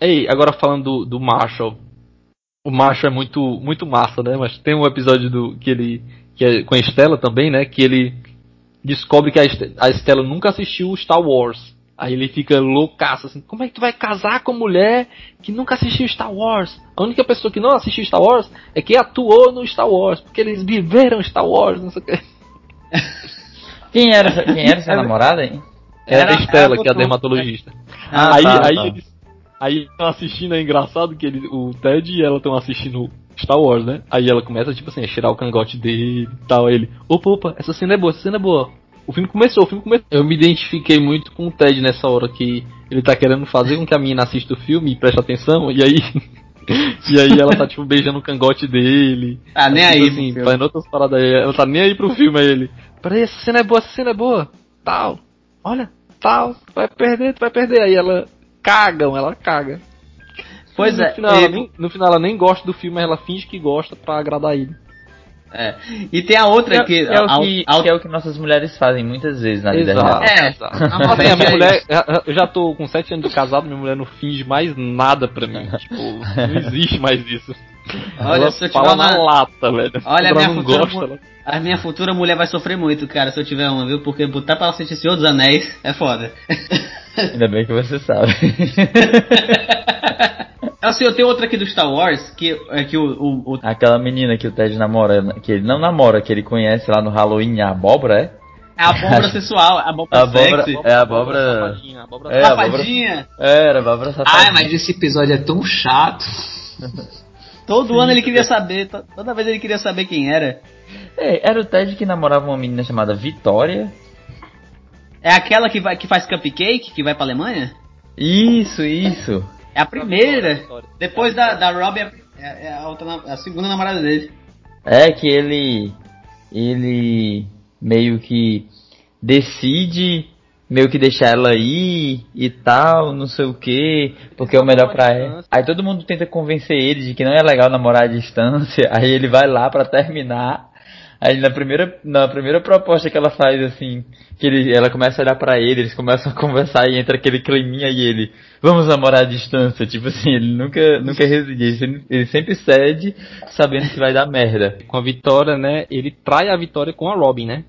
Ei, agora falando do, do Marshall. O Marshall é muito, muito massa, né? Mas tem um episódio do que ele. que é com a Estela também, né? Que ele descobre que a, Este- a Estela nunca assistiu Star Wars. Aí ele fica loucaço, assim, como é que tu vai casar com mulher que nunca assistiu Star Wars? A única pessoa que não assistiu Star Wars é quem atuou no Star Wars, porque eles viveram Star Wars, não sei o que. Quem era, quem era sua namorada, hein? Era, Era- a Estela, era que é a dermatologista. Ah, aí, tá, aí, tá. eles aí estão assistindo, é engraçado que ele, o Ted e ela estão assistindo Star Wars, né? Aí ela começa, tipo assim, a cheirar o cangote dele e tal. Aí ele, opa, opa, essa cena é boa, essa cena é boa. O filme começou, o filme começou. Eu me identifiquei muito com o Ted nessa hora que ele tá querendo fazer com que a menina assista o filme e preste atenção, e aí. e aí ela tá, tipo, beijando o cangote dele. Tá nem Tipo aí, assim, fazendo outras paradas aí. Ela tá nem aí pro filme, aí ele. Peraí, essa cena é boa, essa cena é boa. Tal. Olha, tal. Tu vai perder, tu vai perder. Aí ela cagam, ela caga. Pois no é, Final, e- ela nem, no final ela nem gosta do filme, mas ela finge que gosta pra agradar ele. É. E tem a outra Que, que. é o a- que, a- que é o que nossas mulheres fazem muitas vezes na vida real. É. Assim, a minha mulher, eu já tô com 7 anos de casado, minha mulher não finge mais nada pra mim. Tipo, não existe mais isso. Olha, ela se eu tiver uma- na lata, velho. Olha, a minha futura gosta, mu-. A minha futura mulher vai sofrer muito, cara, se eu tiver uma, viu? Porque botar pra ela assistir Senhor dos Anéis é foda. Ainda bem que você sabe. Assim, eu tenho outra aqui do Star Wars, que é que o, o, o- Aquela menina que o Ted namora, que ele não namora, que ele conhece lá no Halloween, a abóbora, é? é a abóbora sensual, a abóbora A abóbora- sexy, É a abóbora- safadinha, a abóbora É, safadinha. Era, a abóbora safadinha. Ai, mas esse episódio é tão chato. Todo ano ele queria saber, to- toda vez ele queria saber quem era. É, era o Ted que namorava uma menina chamada Vitória. É aquela que, vai, que faz cupcake, que vai pra Alemanha? Isso, isso. É a primeira. Vitória. Depois da, da Robbie, é, é a, outra, na- a segunda namorada dele. É que ele. Ele meio que decide meio que deixar ela ir e tal, não sei o que, porque é o melhor pra ela. Aí todo mundo tenta convencer ele de que não é legal namorar à distância, aí ele vai lá pra terminar. Aí na primeira, na primeira proposta que ela faz assim, que ele, ela começa a olhar pra ele, eles começam a conversar e entra aquele climinha e ele, vamos namorar à distância, tipo assim, ele nunca, nunca sempre, ele sempre cede sabendo que vai dar merda. Com a Vitória, né? Ele trai a Vitória com a Robin, né?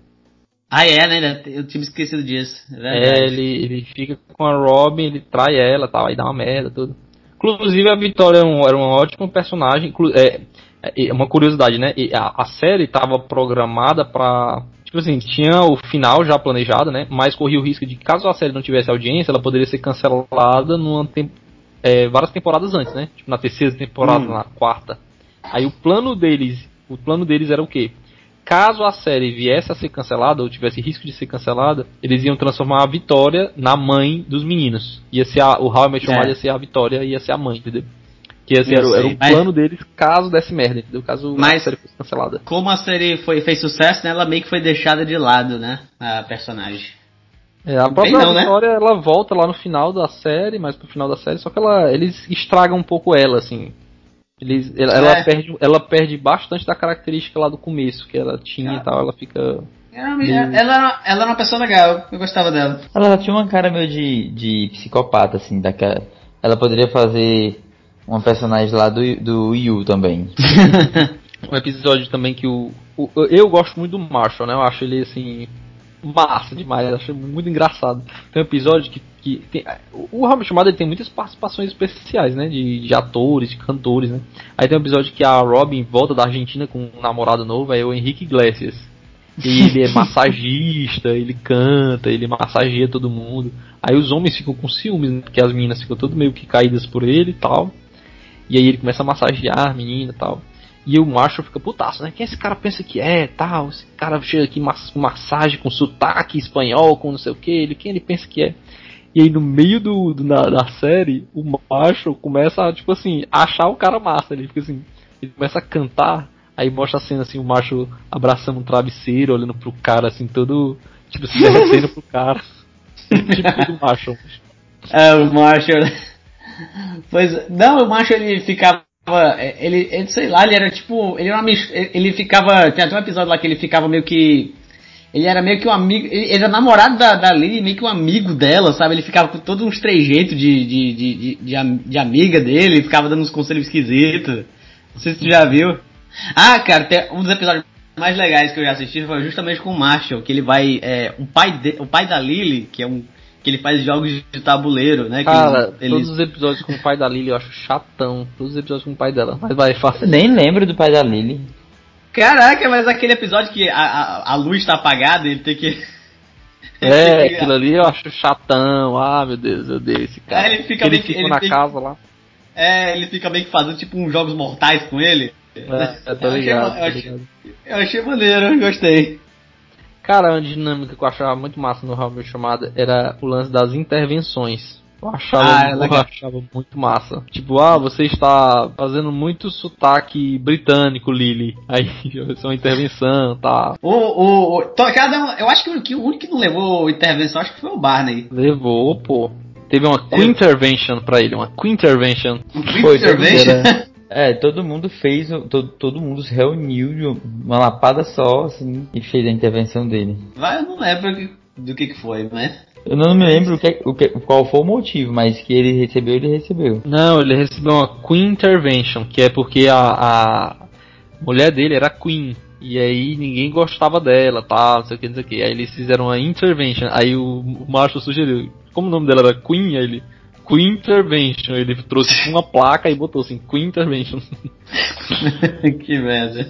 Ah, é, né? Eu tinha me esquecido disso. É. É, ele, ele fica com a Robin, ele trai ela tal, aí dá uma merda, tudo. Inclusive a Vitória era um, era um ótimo personagem. inclu- É, é uma curiosidade, né? E A, a série estava programada pra. Tipo assim, tinha o final já planejado, né? Mas corria o risco de, caso a série não tivesse audiência, ela poderia ser cancelada numa tem, é, várias temporadas antes, né? Tipo, na terceira temporada, Hum. na quarta. Aí o plano deles, o plano deles era o quê? Caso a série viesse a ser cancelada ou tivesse risco de ser cancelada, eles iam transformar a Vitória na mãe dos meninos. Ia ser a, o How I Met Your É. Ia ser a Vitória e ia ser a mãe, entendeu? Que Eu era, o- era o mas- plano deles caso desse merda, entendeu? Caso a Mas- série fosse cancelada. Como a série foi, fez sucesso, né? Ela meio que foi deixada de lado, né? A personagem. É, a própria não, né? Vitória, ela volta lá no final da série, mais pro final da série, só que ela, eles estragam um pouco ela, assim. Eles, ela, ela É. perde, ela perde bastante da característica lá do começo que ela tinha Ah. e tal, ela fica... Ela, ela, era, ela era uma pessoa legal, eu gostava dela. Ela tinha uma cara meio de, de psicopata, assim, daquela. Ela poderia fazer uma personagem lá do, do Yu também. um episódio também que o, o- eu gosto muito do Marshall, né? Eu acho ele assim massa demais, acho muito engraçado. Tem um episódio que, que tem, o Mother ele tem muitas participações especiais, né? De, de atores, de cantores, né? Aí tem um episódio que a Robin volta da Argentina com um namorado novo, é o Henrique Iglesias. E ele é massagista, ele canta, ele massageia todo mundo. Aí os homens ficam com ciúmes, né? Porque as meninas ficam todas meio que caídas por ele e tal. E aí ele começa a massagear a menina e tal. E o Marshall fica putaço, né? Quem esse cara pensa que é, tal? Esse cara chega aqui mas- com massagem, com sotaque espanhol, com não sei o que. Ele, quem ele pensa que é? E aí no meio do, do- na, da série, o Marshall começa a, tipo assim, achar o cara massa. Ele fica assim, ele começa a cantar Aí mostra a cena assim, o macho abraçando um travesseiro, olhando pro cara assim, todo. Tipo, se derretendo pro cara. tipo do macho. É, o Marshall. Pois, não, o Marshall ele ficava. Ele, ele, sei lá, ele era tipo. Ele era uma, ele ficava. Tem até um episódio lá que ele ficava meio que. Ele era meio que um amigo. Ele era namorado da, da Lily, meio que um amigo dela, sabe? Ele ficava com todos uns trejeitos de, de, de, de, de, am- de amiga dele, ficava dando uns conselhos esquisitos. Não sei se tu já viu. Ah, cara, um dos episódios mais legais que eu já assisti foi justamente com o Marshall, que ele vai. É, o, pai de, o pai da Lily, que é um. Que ele faz jogos de tabuleiro, né? que Cara, eles- todos os episódios com o pai da Lily eu acho chatão. Todos os episódios com o pai dela. Mas vai, faça. Nem lembro do pai da Lily. Caraca, mas aquele episódio que a, a, a luz tá apagada, ele tem que. É, aquilo ali eu acho chatão. Ah, meu Deus, eu odeio esse cara. É, ele fica ele meio que- fica ele na tem- casa lá. É, ele fica meio que fazendo tipo uns jogos mortais com ele. É, tá Eu achei ligado, tá eu achei- ligado. Eu achei maneiro, eu gostei. Cara, uma dinâmica que eu achava muito massa no Your Mother era o lance das intervenções. Eu achava, Ah, é eu achava muito massa. Tipo, ah, você está fazendo muito sotaque britânico, Lily. Aí, isso é uma intervenção, tá. O, o, o- cada um, eu acho que o, que o único que não levou intervenção acho que foi o Barney. Levou, pô. Teve uma Queen Intervention pra ele, uma Queen Intervention. O Quick Foi, Intervention. É, todo mundo fez, o- todo, todo mundo se reuniu de uma lapada só, assim, e fez a intervenção dele. Vai, eu não lembro do que que foi, né? Eu não me lembro o que, o que, qual foi o motivo, mas que ele recebeu, ele recebeu. Não, ele recebeu uma Queen Intervention, que é porque a, a mulher dele era Queen. E aí ninguém gostava dela, tá, não sei o que, não sei o que. Aí eles fizeram uma Intervention. Aí o, o Marshall sugeriu, como o nome dela era Queen, aí ele. Queen Intervention. Ele trouxe uma placa e botou assim, Queen Intervention. que merda.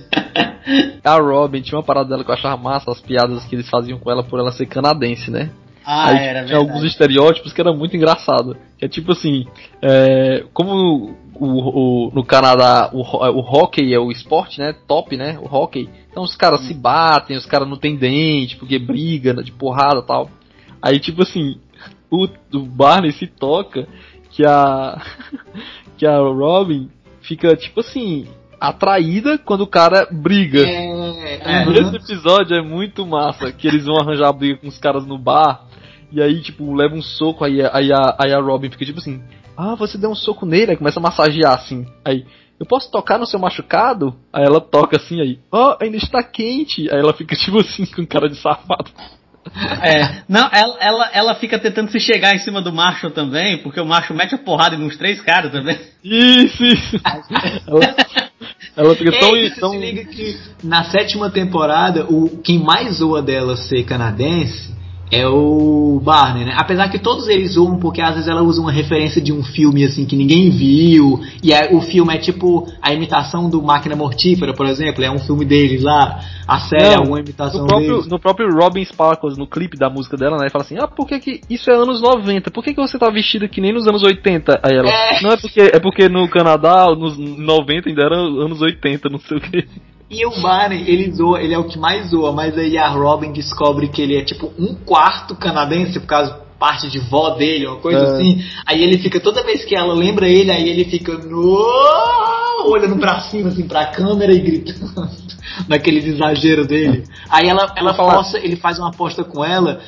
A Robin tinha uma parada dela que eu achava massa, as piadas que eles faziam com ela por ela ser canadense, né? Ah, Aí era tinha alguns verdade. estereótipos que era muito engraçado. Que é tipo assim, é, como o, o- no Canadá o, o hockey é o esporte, né? Top, né? O hockey. Então os caras se batem, os caras não têm dente, porque briga né, de porrada e tal. Aí tipo assim, o, o Barney se toca que a que a Robin fica tipo assim atraída quando o cara briga. É, Esse episódio é muito massa, que eles vão arranjar a briga com os caras no bar, e aí, tipo, leva um soco, aí, aí, a, aí a Robin fica tipo assim, ah, você deu um soco nele, aí começa a massagear assim, aí, eu posso tocar no seu machucado? Aí ela toca assim, aí, oh, ainda está quente, aí ela fica tipo assim, com cara de safado. É, não, ela, ela, ela fica tentando se chegar em cima do Marshall também, porque o Marshall mete a porrada em uns três caras também. Isso, isso. ela, ela fica tão... Ei, tão... se liga que na sétima temporada, o quem mais zoa dela ser canadense é o Barney, né? Apesar que todos eles zoam porque às vezes ela usa uma referência de um filme assim que ninguém viu, e aí o filme é tipo a imitação do Máquina Mortífera, por exemplo, é um filme deles lá, a série é alguma imitação no próprio, deles. no próprio Robin Sparkles, no clipe da música dela, né? Fala assim: Ah, por que, que isso é anos 90? Por que, que você tá vestida que nem nos anos 80? Aí ela, É. não é porque é porque no Canadá, nos 90 ainda era anos 80, não sei o que. E o Barney, ele zoa, ele é o que mais zoa, mas aí a Robin descobre que ele é tipo um quarto canadense, por causa parte de vó dele, uma coisa É. assim. Aí ele fica, toda vez que ela lembra ele, aí ele fica no... olhando pra cima, assim, pra câmera e gritando naqueles exageros dele. Aí ela, ela força, ele faz uma aposta com ela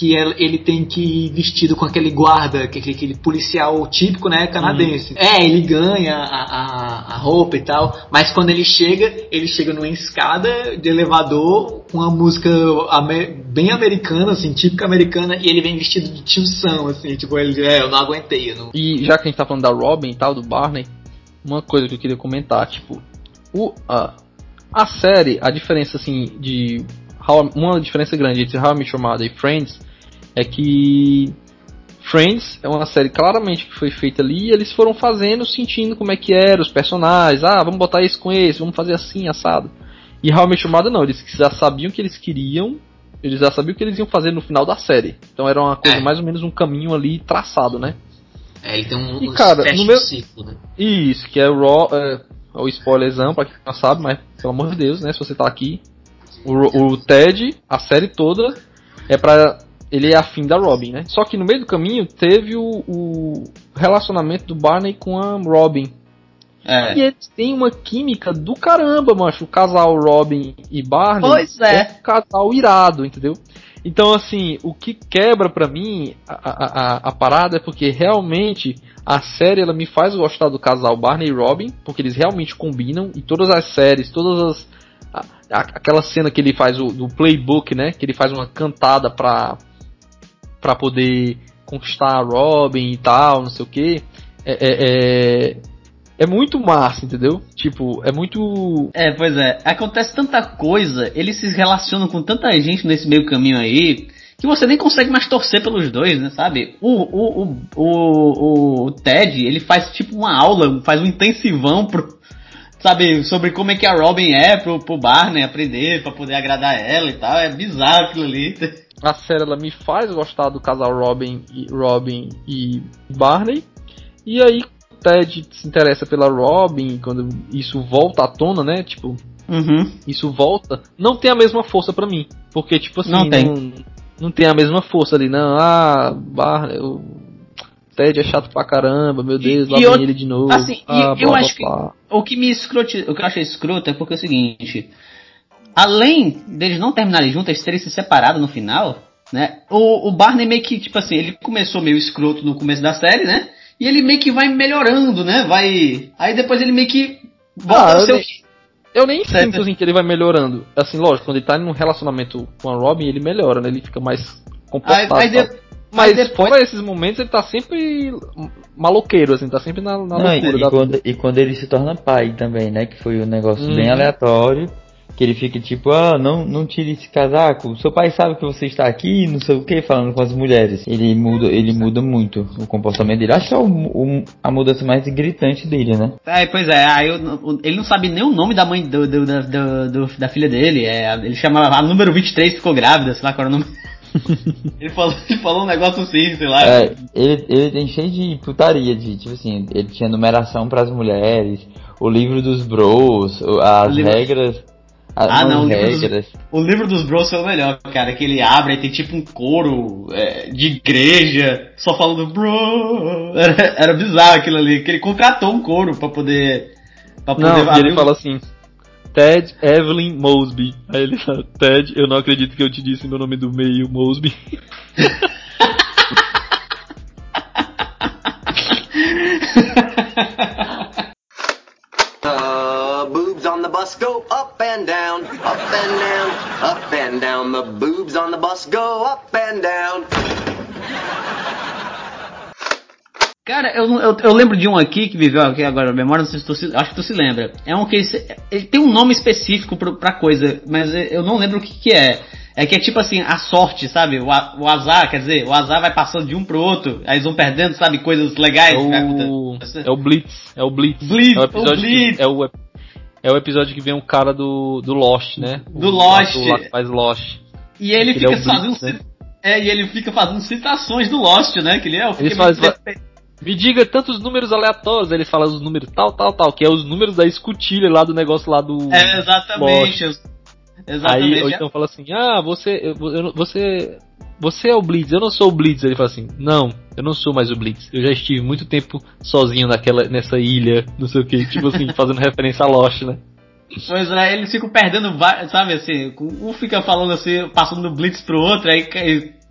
que ela- ele tem que ir vestido com aquele guarda, que- que- aquele policial típico, né, canadense. É, ele ganha a, a, a roupa e tal, mas quando ele chega, ele chega numa escada de elevador com uma música bem americana, assim, típica americana, e ele vem vestido de tio Sam, assim, tipo, ele, é, eu não aguentei, eu não... E já que a gente tá falando da Robin e tal, do Barney, uma coisa que eu queria comentar, tipo, o, a, a série, a diferença assim de. How, uma diferença grande entre How I Met Your Mother e Friends é que Friends é uma série claramente que foi feita ali e eles foram fazendo, sentindo como é que era, os personagens, ah, vamos botar isso com esse, vamos fazer assim, assado. E Your Mother não, eles já sabiam o que eles queriam, eles já sabiam o que eles iam fazer no final da série. Então era uma coisa É. mais ou menos um caminho ali traçado, né? É, ele tem um, E, cara, no meu- ciclo, né? Isso, que é o Raw, é, o spoilerzão, pra quem não sabe, mas pelo amor de Deus, né, se você tá aqui. O, o Ted, a série toda, é pra. Ele é afim da Robin, né? Só que no meio do caminho teve o, o relacionamento do Barney com a Robin. É. E eles têm uma química do caramba, macho. O casal Robin e Barney Pois é. um casal irado, entendeu? Então, assim, o que quebra pra mim a, a, a, parada é porque realmente a série ela me faz gostar do casal Barney e Robin, porque eles realmente combinam e todas as séries, todas as. a- aquela cena que ele faz o, do playbook, né? Que ele faz uma cantada pra, pra poder conquistar a Robin e tal, não sei o que. É, é, é, é muito massa, entendeu? Tipo, é muito. É, pois é. Acontece tanta coisa, eles se relacionam com tanta gente nesse meio caminho aí, que você nem consegue mais torcer pelos dois, né, sabe? O, o, o, o, o Ted, ele faz tipo uma aula, faz um intensivão pro, sabe, sobre como é que a Robin é pro, pro Barney aprender, pra poder agradar ela e tal. É bizarro aquilo ali. A série ela me faz gostar do casal Robin e Robin e Barney. E aí o Ted se interessa pela Robin quando isso volta à tona, né? Tipo, Uhum. isso volta, não tem a mesma força pra mim, porque tipo assim, Não tem. não, não tem a mesma força ali, não. Ah, Barney, o Ted é chato pra caramba, meu Deus, E- lá e vem outra- ele de novo. assim, ah, eu blá, acho blá, blá. O que me escrote, o que eu achei escroto é porque é o seguinte, além deles não terminarem juntos, eles terem se separado no final, né? O, o Barney meio que, tipo assim, ele começou meio escroto no começo da série, né? E ele meio que vai melhorando, né? Vai. Aí depois ele meio que volta Ah, ao seu. nem- Eu nem Certo. sinto assim que ele vai melhorando. Assim, lógico, quando ele tá num relacionamento com a Robin, ele melhora, né? Ele fica mais Aí, comportado. aí tal. de- Mas aí depois. fora esses momentos, ele tá sempre maloqueiro, assim, tá sempre na, na Não, e, loucura e da quando, e quando ele se torna pai também, né? Que foi um negócio Uhum. bem aleatório. Que ele fica tipo, ah, não, não tire esse casaco. Seu pai sabe que você está aqui, não sei o que, falando com as mulheres. Ele muda, ele muda muito o comportamento dele. Acho que é o, o- a mudança mais gritante dele, né? Aí, pois é, aí eu- ele não sabe nem o nome da mãe do, do- da, do- do- da filha dele. É, ele chama a número 23 ficou grávida, sei lá qual era o nome. ele, falou, ele falou um negócio assim, sei lá. É, ele, ele tem cheio de putaria, de tipo assim, ele tinha numeração para as mulheres, o livro dos bros, as livro- regras. As Ah, não, o livro dos-. O livro dos Bros é o melhor, cara. Que ele abre e tem tipo um coro é, de igreja, só falando bro. Era, era bizarro aquilo ali. Que ele contratou um coro pra poder. Pra poder Não, e ele o- fala assim: Ted Evelyn Mosby. Aí ele fala: Ted, eu não acredito que eu te disse meu nome do meio, Mosby. The boobs on the bus go up and down, up and down, up and down. The boobs on the bus go up and down. Cara, eu, eu, eu lembro de um aqui que viveu aqui agora na memória, não sei se tu se, acho que tu se lembra. É um que ele, tem um nome específico pro, pra coisa, mas eu não lembro o que que é. É que é tipo assim, a sorte, sabe? O, a- o azar, quer dizer, o azar vai passando de um pro outro, aí eles vão perdendo, sabe, coisas legais. É vai o, é o Blitz. É o Blitz. Blitz, é o episódio o Blitz. Que, é, o, é o episódio que vem um cara do, do Lost, né? Do O Lost. lá que faz Lost. E ele Ele fica é o fazendo. Blitz, né? É, e ele fica fazendo citações do Lost, né? Que ele é o Ele faz Me diga tantos números aleatórios. Ele fala os números tal, tal, tal, que é os números da escotilha lá do negócio lá do. É, exatamente. Exatamente. Aí, ou então fala assim, ah, você, você, você é o Blitz, eu não sou o Blitz. Ele fala assim, não, eu não sou mais o Blitz. Eu já estive muito tempo sozinho naquela, nessa ilha, não sei o que, tipo assim, fazendo referência a Lost, né? Pois é, eles ficam perdendo, sabe assim, um fica falando assim, passando do Blitz pro outro, aí ca-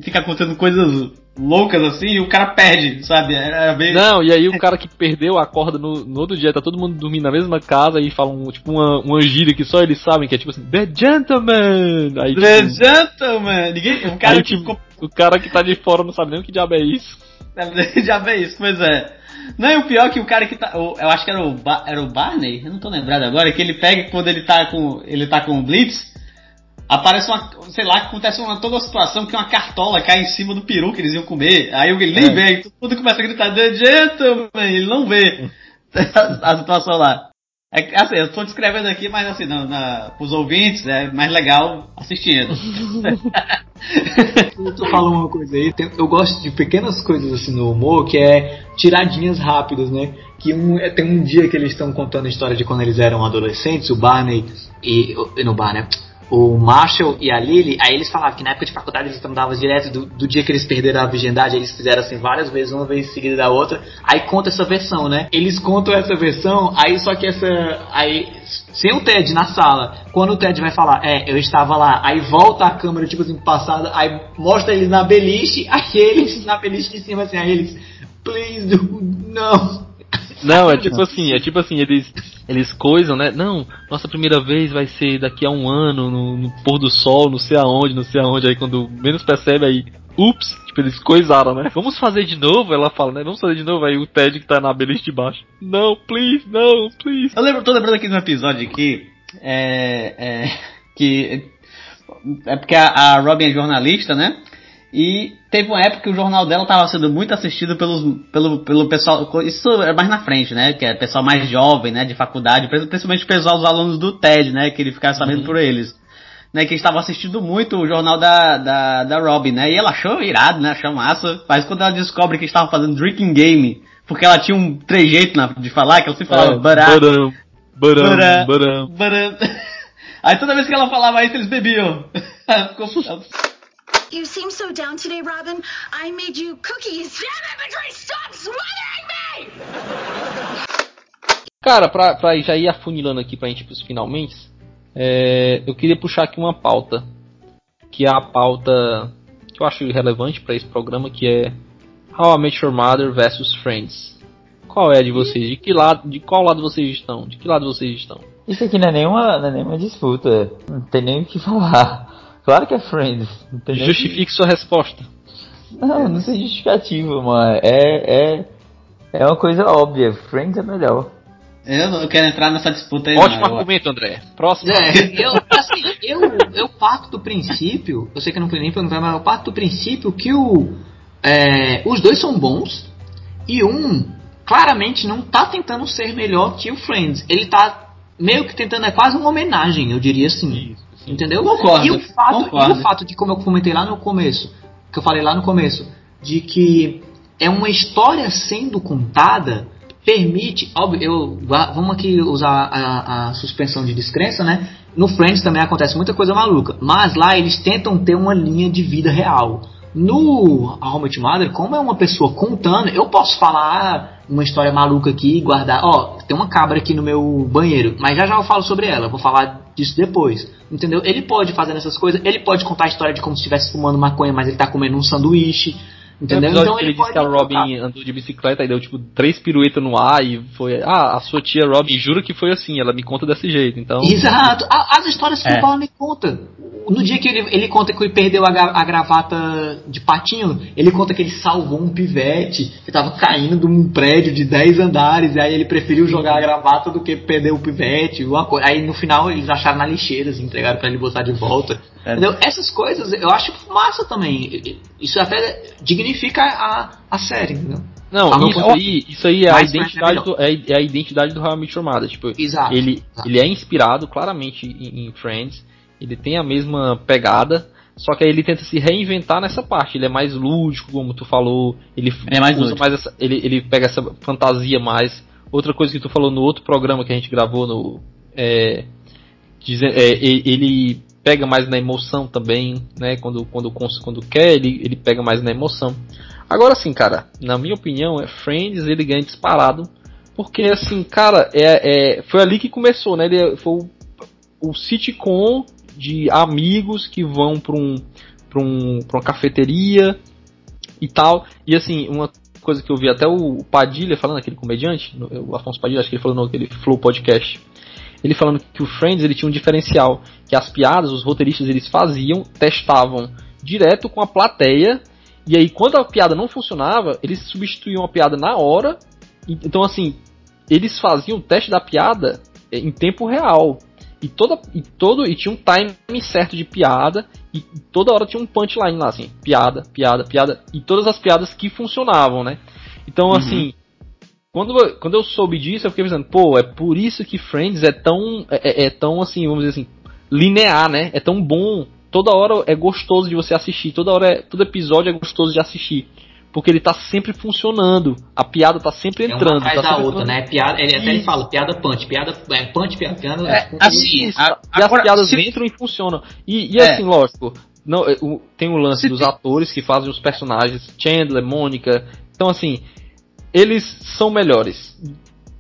fica acontecendo coisas loucas assim, e o cara perde, sabe? Era bem. Não, e aí o cara que perdeu acorda no, no outro dia, tá todo mundo dormindo na mesma casa e falam, tipo, uma, uma gíria que só eles sabem, que é tipo assim, The Gentleman! Aí, The tipo, Gentleman! Ninguém, o cara aí, que tipo, o cara que tá de fora não sabe nem o que diabo é isso. ficou. Já vê isso, pois é. Não, e o pior é que o cara que tá. eu acho que era o, Ba- era o Barney, eu não tô lembrado agora, que ele pega quando ele tá com. ele tá com o Blitz. Aparece uma, sei lá, acontece uma toda uma situação que uma cartola cai em cima do peru que eles iam comer. Aí ele nem É. vê, todo mundo começa a gritar, The Gentleman, ele não vê a, a situação lá. É, assim, eu tô descrevendo aqui, mas assim, na, na, pros ouvintes é mais legal assistindo. Tu falou uma coisa aí, tem- eu gosto de pequenas coisas assim no humor, que é tiradinhas rápidas, né? Que um, é- tem um dia que eles estão contando a história de quando eles eram adolescentes, o Barney e. e no Barney. O Marshall e a Lily, aí eles falavam que na época de faculdade eles andavam direto do, do dia que eles perderam a virgindade, eles fizeram assim várias vezes, uma vez seguida da outra. Aí conta essa versão, né? Eles contam essa versão, aí só que essa. Aí. Sem o Ted na sala. Quando o Ted vai falar, é, eu estava lá, aí volta a câmera, tipo assim, passada, aí mostra eles na beliche, aí eles na beliche de cima, assim, aí eles. Please, não. Não, é tipo assim, é tipo assim, eles eles coisam, né? Não, nossa primeira vez vai ser daqui a um ano, no, no pôr do sol, não sei aonde, não sei aonde, aí quando menos percebe aí, ups, tipo, eles coisaram, né? Vamos fazer de novo? Ela fala, né? Vamos fazer de novo, aí o Ted que tá na beliche de baixo. Não, please, não, please. Eu lembro, tô lembrando aqui de um episódio aqui, é, é, que é porque a, a Robin é jornalista, né? E teve uma época que o jornal dela estava sendo muito assistido pelos, pelo, pelo pessoal. Isso é mais na frente, né? Que é pessoal mais jovem, né? De faculdade, principalmente o pessoal, os alunos do TED, né? Que ele ficava sabendo uhum. por eles. Né, que estavam assistindo muito o jornal da, da, da Robin, né? E ela achou irado, né? Achou massa. Mas quando ela descobre que estavam fazendo drinking game, porque ela tinha um trejeito na, de falar, que ela sempre falava é, bará, baram, baram, baram, baram. Aí toda vez que ela falava isso, eles bebiam. Ficou, You seem so down today, Robin. I made you cookies. Damn it, Madrid, stop smothering me! Cara, pra, pra já ir afunilando aqui pra gente pros finalmente, é, eu queria puxar aqui uma pauta. Que é a pauta que eu acho relevante para esse programa, que é How I Met Your Mother versus Friends. Qual é de vocês? De que lado, de qual lado vocês estão? De que lado vocês estão? Isso aqui não é nenhuma, não é nenhuma disputa. Não tem nem o que falar. Claro que é Friends. Justifique que... sua resposta. Não, não sei justificativo, mano. É, é, é uma coisa óbvia. Friends é melhor. Eu não quero entrar nessa disputa aí. Ótimo não, argumento, eu... André. Próximo. É, eu, assim, eu, eu parto do princípio, eu sei que eu não queria nem perguntar, mas eu parto do princípio que o, é, os dois são bons e um claramente não tá tentando ser melhor que o Friends. Ele tá meio que tentando, é quase uma homenagem, eu diria assim. Isso. Entendeu? Concordo, e, o fato, concordo. e o fato de, como eu comentei lá no começo, que eu falei lá no começo, de que é uma história sendo contada, permite. Óbvio, eu, vamos aqui usar a, a suspensão de descrença, né? No Friends também acontece muita coisa maluca, mas lá eles tentam ter uma linha de vida real. No A Home Mother, como é uma pessoa contando, eu posso falar uma história maluca aqui e guardar. Ó, tem uma cabra aqui no meu banheiro, mas já já eu falo sobre ela, vou falar disso depois. Entendeu? Ele pode fazer essas coisas, ele pode contar a história de como se estivesse fumando maconha, mas ele tá comendo um sanduíche. Entendeu? Então ele, ele disse que a Robin andou de bicicleta e deu tipo três piruetas no ar e foi. Ah, a sua tia Robin jura que foi assim, ela me conta desse jeito, então. Exato, as histórias que é. o Paulo me conta. No dia que ele, ele conta que ele perdeu a, a, gravata de patinho, ele conta que ele salvou um pivete que tava caindo de um prédio de 10 andares, e aí ele preferiu jogar a gravata do que perder o pivete. Aí no final eles acharam na lixeira, assim, entregaram para ele botar de volta. É. Entendeu? Essas coisas eu acho massa também. Isso até dignifica a, a série, entendeu? Não, isso aí, isso aí é a, identidade do, é, é, a identidade do How I Met Your Mother. Tipo, Exato. Ele, Exato. ele é inspirado claramente em, em, Friends. Ele tem a mesma pegada. Só que aí ele tenta se reinventar nessa parte. Ele é mais lúdico, como tu falou. Ele, ele é mais usa mais essa, ele, ele pega essa fantasia mais. Outra coisa que tu falou no outro programa que a gente gravou no. É, diz, é, ele pega mais na emoção também, né? Quando, quando, quando quer, ele, ele pega mais na emoção. Agora sim, cara, na minha opinião, é Friends ele ganha disparado. Porque assim, cara, é, é foi ali que começou, né? Ele foi o, o sitcom de amigos que vão para um, pra um, pra uma cafeteria e tal. E assim, uma coisa que eu vi até o Padilha falando, aquele comediante, o Afonso Padilha, acho que ele falou naquele Flow Podcast ele falando que o Friends ele tinha um diferencial, que as piadas, os roteiristas eles faziam, testavam direto com a plateia, e aí quando a piada não funcionava, eles substituíam a piada na hora. Então assim, eles faziam o teste da piada é, em tempo real. E toda e todo e tinha um time certo de piada e toda hora tinha um punchline lá assim, piada, piada, piada e todas as piadas que funcionavam, né? Então uhum. Quando, quando eu soube disso, eu fiquei pensando, pô, é por isso que Friends é tão, é, é, é tão assim, vamos dizer assim, linear, né? É tão bom. Toda hora é gostoso de você assistir, toda hora, é, todo episódio é gostoso de assistir. porque ele tá sempre funcionando. A piada tá sempre É uma entrando. atrás tá da outra, entrando. né? Piada, ele, até ele fala, piada punch, piada, é, punch, piada, piada. É, assim, Isso, a- e agora, as piadas se- entram e funcionam. E, e É. assim, lógico, não, é, tem o lance Se dos tem- atores que fazem os personagens, Chandler, Mônica. Então, assim, eles são melhores.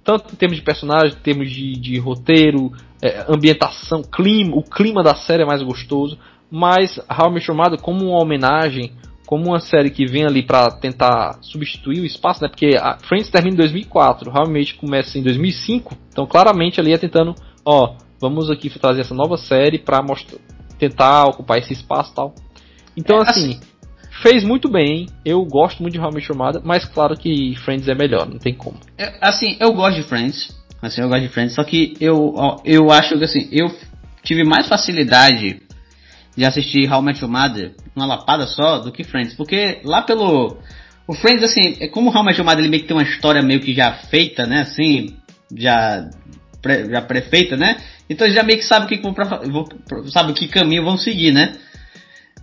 Tanto em termos de personagem, em termos de, de roteiro, é, ambientação, clima, o clima da série é mais gostoso. Mas How I Met Your Mother, como uma homenagem, como uma série que vem ali pra tentar substituir o espaço, né? Porque a Friends termina em 2004, How I Met começa em 2005, então claramente ali é tentando, ó, vamos aqui trazer essa nova série pra mostrar, tentar ocupar esse espaço e tal. Então É, assim, fez muito bem, eu gosto muito de How Mother, mas claro que Friends é melhor, não tem como. É, assim, eu gosto de Friends. Assim, eu gosto de Friends, só que eu, eu acho que assim, eu tive mais facilidade de assistir How I Met Your Mother uma lapada só do que Friends, porque lá pelo o Friends assim, é como How I Met Your Mother ele meio que tem uma história meio que já feita, né, assim, já já prefeita, né? Então já meio que sabe o que vão sabe que caminho vão seguir, né?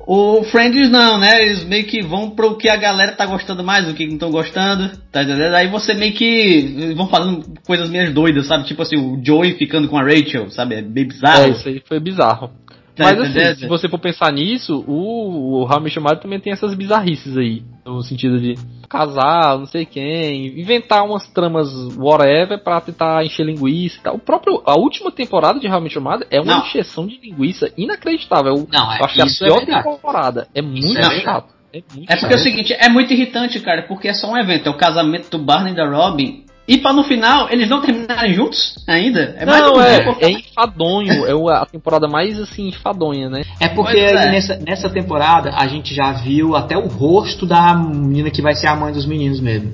O Friends não, né? Eles meio que vão pro que a galera tá gostando mais, o que não estão gostando, tá entendendo? Aí você meio que vão falando coisas meio doidas, sabe? Tipo assim, o Joey ficando com a Rachel, sabe? É bem bizarro. É, isso aí foi bizarro. Tá Mas assim, entendendo? se você for pensar nisso, o, o How I também tem essas bizarrices aí. No sentido de casar, não sei quem, inventar umas tramas whatever pra tentar encher linguiça e tal. O próprio, a última temporada de Your Mother é uma Não. encheção de linguiça inacreditável. Não, é, Eu acho que é a é pior verdade. temporada. É muito é chato. É, muito É porque é o seguinte, é muito irritante, cara, porque é só um evento, é o casamento do Barney e da Robin. E pra no final, eles não terminarem juntos ainda? É mais não, é, é enfadonho. É o- a temporada mais assim, enfadonha, né? É porque é. aí nessa, nessa temporada a gente já viu até o rosto da menina que vai ser a mãe dos meninos mesmo.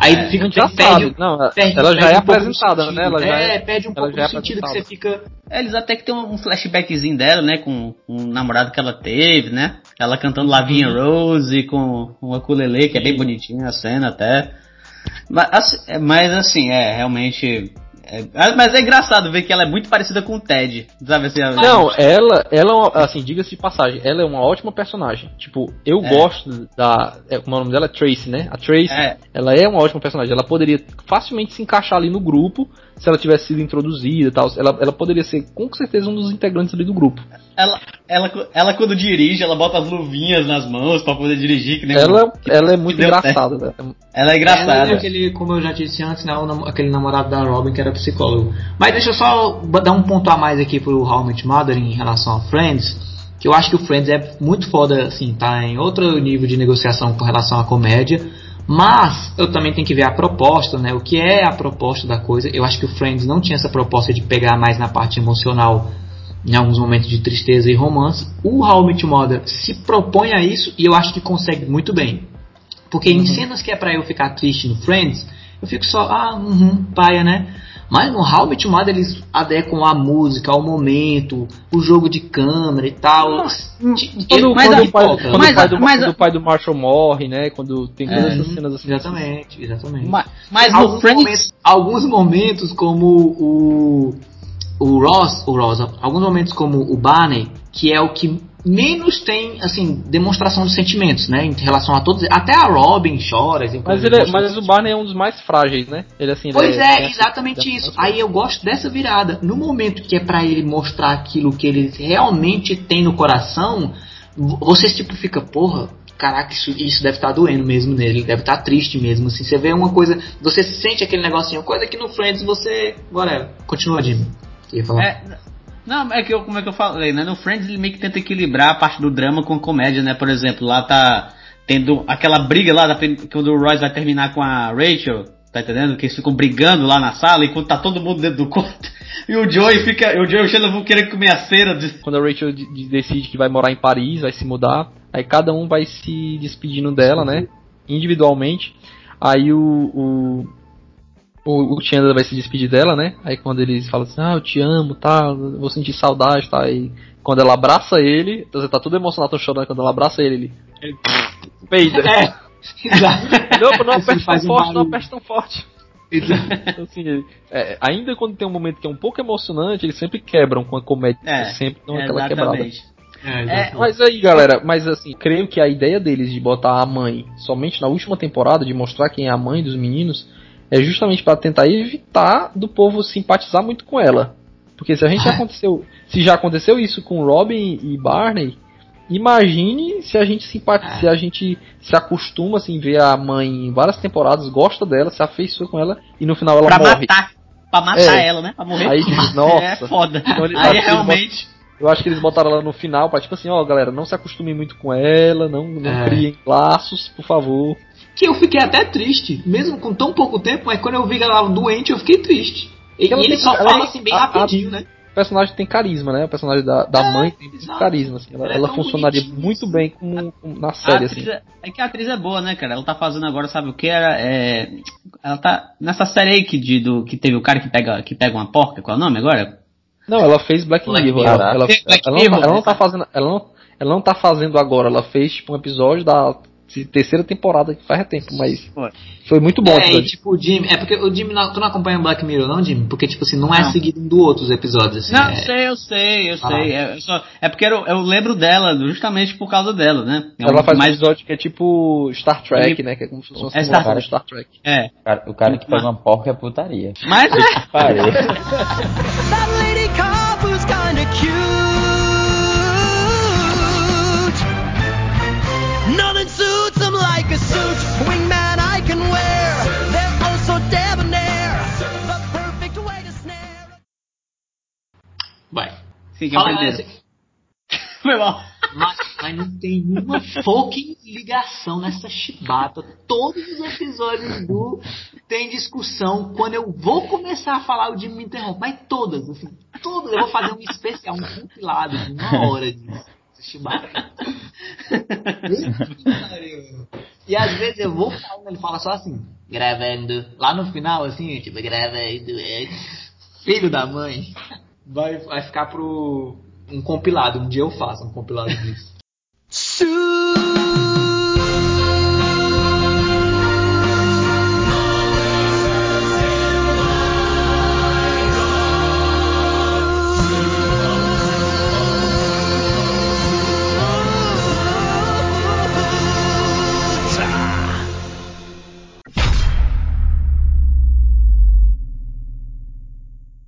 Aí É, fica já perde- sabe. Não, perde- ela já perde é um apresentada, né? Ela já é, é, perde um pouco já é do sentido que você fica. Eles até que tem um flashbackzinho dela, né? Com um namorado que ela teve, né? Ela cantando Lavinha Rose com um ukulele, que é bem bonitinho a cena até. Mas assim, é- mas, assim, é realmente. é- mas é engraçado ver que ela é muito parecida com o Ted. Sabe assim? Não, ela, ela é uma- assim, diga-se de passagem, ela é uma ótima personagem. Tipo, eu É. gosto da. É, como é o nome dela? É Tracy, né? A Tracy, É. ela é uma ótima personagem. Ela poderia facilmente se encaixar ali no grupo se ela tivesse sido introduzida e tal. Ela, ela poderia ser com certeza um dos integrantes ali do grupo. Ela, ela, ela quando dirige, ela bota as luvinhas nas mãos pra poder dirigir. Que nem Ela, um- ela é muito engraçada, velho. Ela é É, engraçada. aquele, como eu já disse antes, né, aquele namorado da Robin que era psicólogo. Mas deixa eu só dar um ponto a mais aqui pro How Your Mother em relação a Friends. Que eu acho que o Friends é muito foda, assim, tá em outro nível de negociação com relação à comédia. Mas eu também tenho que ver a proposta, né? O que é a proposta da coisa. Eu acho que o Friends não tinha essa proposta de pegar mais na parte emocional em alguns momentos de tristeza e romance. O How I Met Mother se propõe a isso e eu acho que consegue muito bem. Porque em cenas que é pra eu ficar triste no Friends, eu fico só, ah, uhum, paia, né? Mas no How Met Mother eles adequam a música, ao momento, o jogo de câmera e tal. Quando, Mas o pai, mas do, mas Marshall morre, né? Quando tem todas É. essas cenas assim. Exatamente, exatamente. Ma- Mas no alguns, Friends. momentos, alguns momentos como o o Ross, o Ross, alguns momentos como o Barney, que é o que menos tem assim demonstração de sentimentos, né, em relação a todos, até a Robin chora, assim, Mas, ele é- mas o Barney é um dos mais frágeis, né? Ele assim. Pois ele é, tem- exatamente tem- isso. Aí eu gosto dessa virada. No momento que é pra ele mostrar aquilo que ele realmente tem no coração, vo- você tipo fica, porra, caraca, isso, isso deve estar doendo mesmo nele, deve estar triste mesmo. Assim, você vê uma coisa, você sente aquele negocinho, coisa que no Friends você. Whatever. Continua, Jimmy. Ia falar. É, não, é que eu, como é que eu falei, né? No Friends ele meio que tenta equilibrar a parte do drama com comédia, né? Por exemplo, lá tá tendo aquela briga lá da, quando o Royce vai terminar com a Rachel, tá entendendo? Que eles ficam brigando lá na sala enquanto tá todo mundo dentro do quarto. E o Joey fica, o Joey e o Chandler vão querer comer a cera. De... Quando a Rachel de- de- decide que vai morar em Paris, vai se mudar, aí cada um vai se despedindo dela, né? Individualmente. Aí o, o, o, o Chandler vai se despedir dela, né? Aí quando eles falam assim, ah, eu te amo, tá, vou sentir saudade, tá? Aí quando ela abraça ele, então você tá tudo emocionado, tô chorando, quando ela abraça ele, ele. peida. É, exato. Não, não Ele aperte tão um forte, não aperte tão forte. Exato. Então, assim, é, ainda quando tem um momento que é um pouco emocionante, eles sempre quebram com a comédia. É, sempre dão aquela quebrada. exatamente. É, Mas aí, galera, mas assim, creio que a ideia deles de botar a mãe somente na última temporada, de mostrar quem é a mãe dos meninos, é justamente para tentar evitar do povo simpatizar muito com ela. Porque se a gente já aconteceu, se já aconteceu isso com Robin e Barney, imagine se a gente simpatiza, se a gente se acostuma assim ver a mãe em várias temporadas, gosta dela, se afeiçoa com ela e no final ela pra morre. matar. Pra matar É. ela, né? Pra morrer. Aí diz, nossa. É foda. Então Aí realmente. Eu acho que eles botaram ela no final pra tipo assim, ó, galera, não se acostume muito com ela, não, não É. criem laços, por favor. Que eu fiquei até triste, mesmo com tão pouco tempo, mas quando eu vi que ela doente, eu fiquei triste. E, Ela e ele só ela fala assim bem a- a- rapidinho, né? O personagem tem carisma, né? O personagem da, da É, mãe tem exato. carisma, assim. Ela, Ela é ela funcionaria muito assim. bem como, como na A série, atriz assim. é, é que a atriz é boa, né, cara? Ela tá fazendo agora, sabe o que? Era, é, ela tá nessa série aí que, de, do, que teve o cara que pega, que pega uma porca, qual é o nome agora? Não, ela fez Black, Black Mirror. Ela, ela, Black ela não, tá- ela não né? tá fazendo. Ela não, ela não tá fazendo agora. Ela fez tipo um episódio da de terceira temporada que faz tempo, mas Foi. foi muito bom. É, e tipo, o Jimmy. É porque o Jimmy. Não, tu não acompanha o Black Mirror, não, Jimmy? Porque, tipo assim, não é Não. seguido um do outro os episódios, assim. Não, é, eu sei, eu sei, eu Ah. sei. É, só- é porque eu, eu lembro dela justamente por causa dela, né? É ela um- faz um mais, episódio que é tipo Star Trek, Ele- né? Que é como se fosse uma É Star- do Star Trek. É. O cara, o cara que pega uma porca é putaria. Mas é. Sim, que Fala, aprenderam. assim, Foi mal. mas, mas não tem uma fucking ligação nessa chibata. Todos os episódios do tem discussão. Quando eu vou começar a falar, o Jimmy me interrompe. Mas todas, assim, todas. Eu vou fazer um especial, um compilado de uma hora disso. Chibata. E às vezes eu vou falando, ele fala só assim, gravando. Lá no final, assim, tipo, gravando. é. Filho da mãe. Vai, vai ficar pro. Um compilado. Um dia eu faço um compilado disso.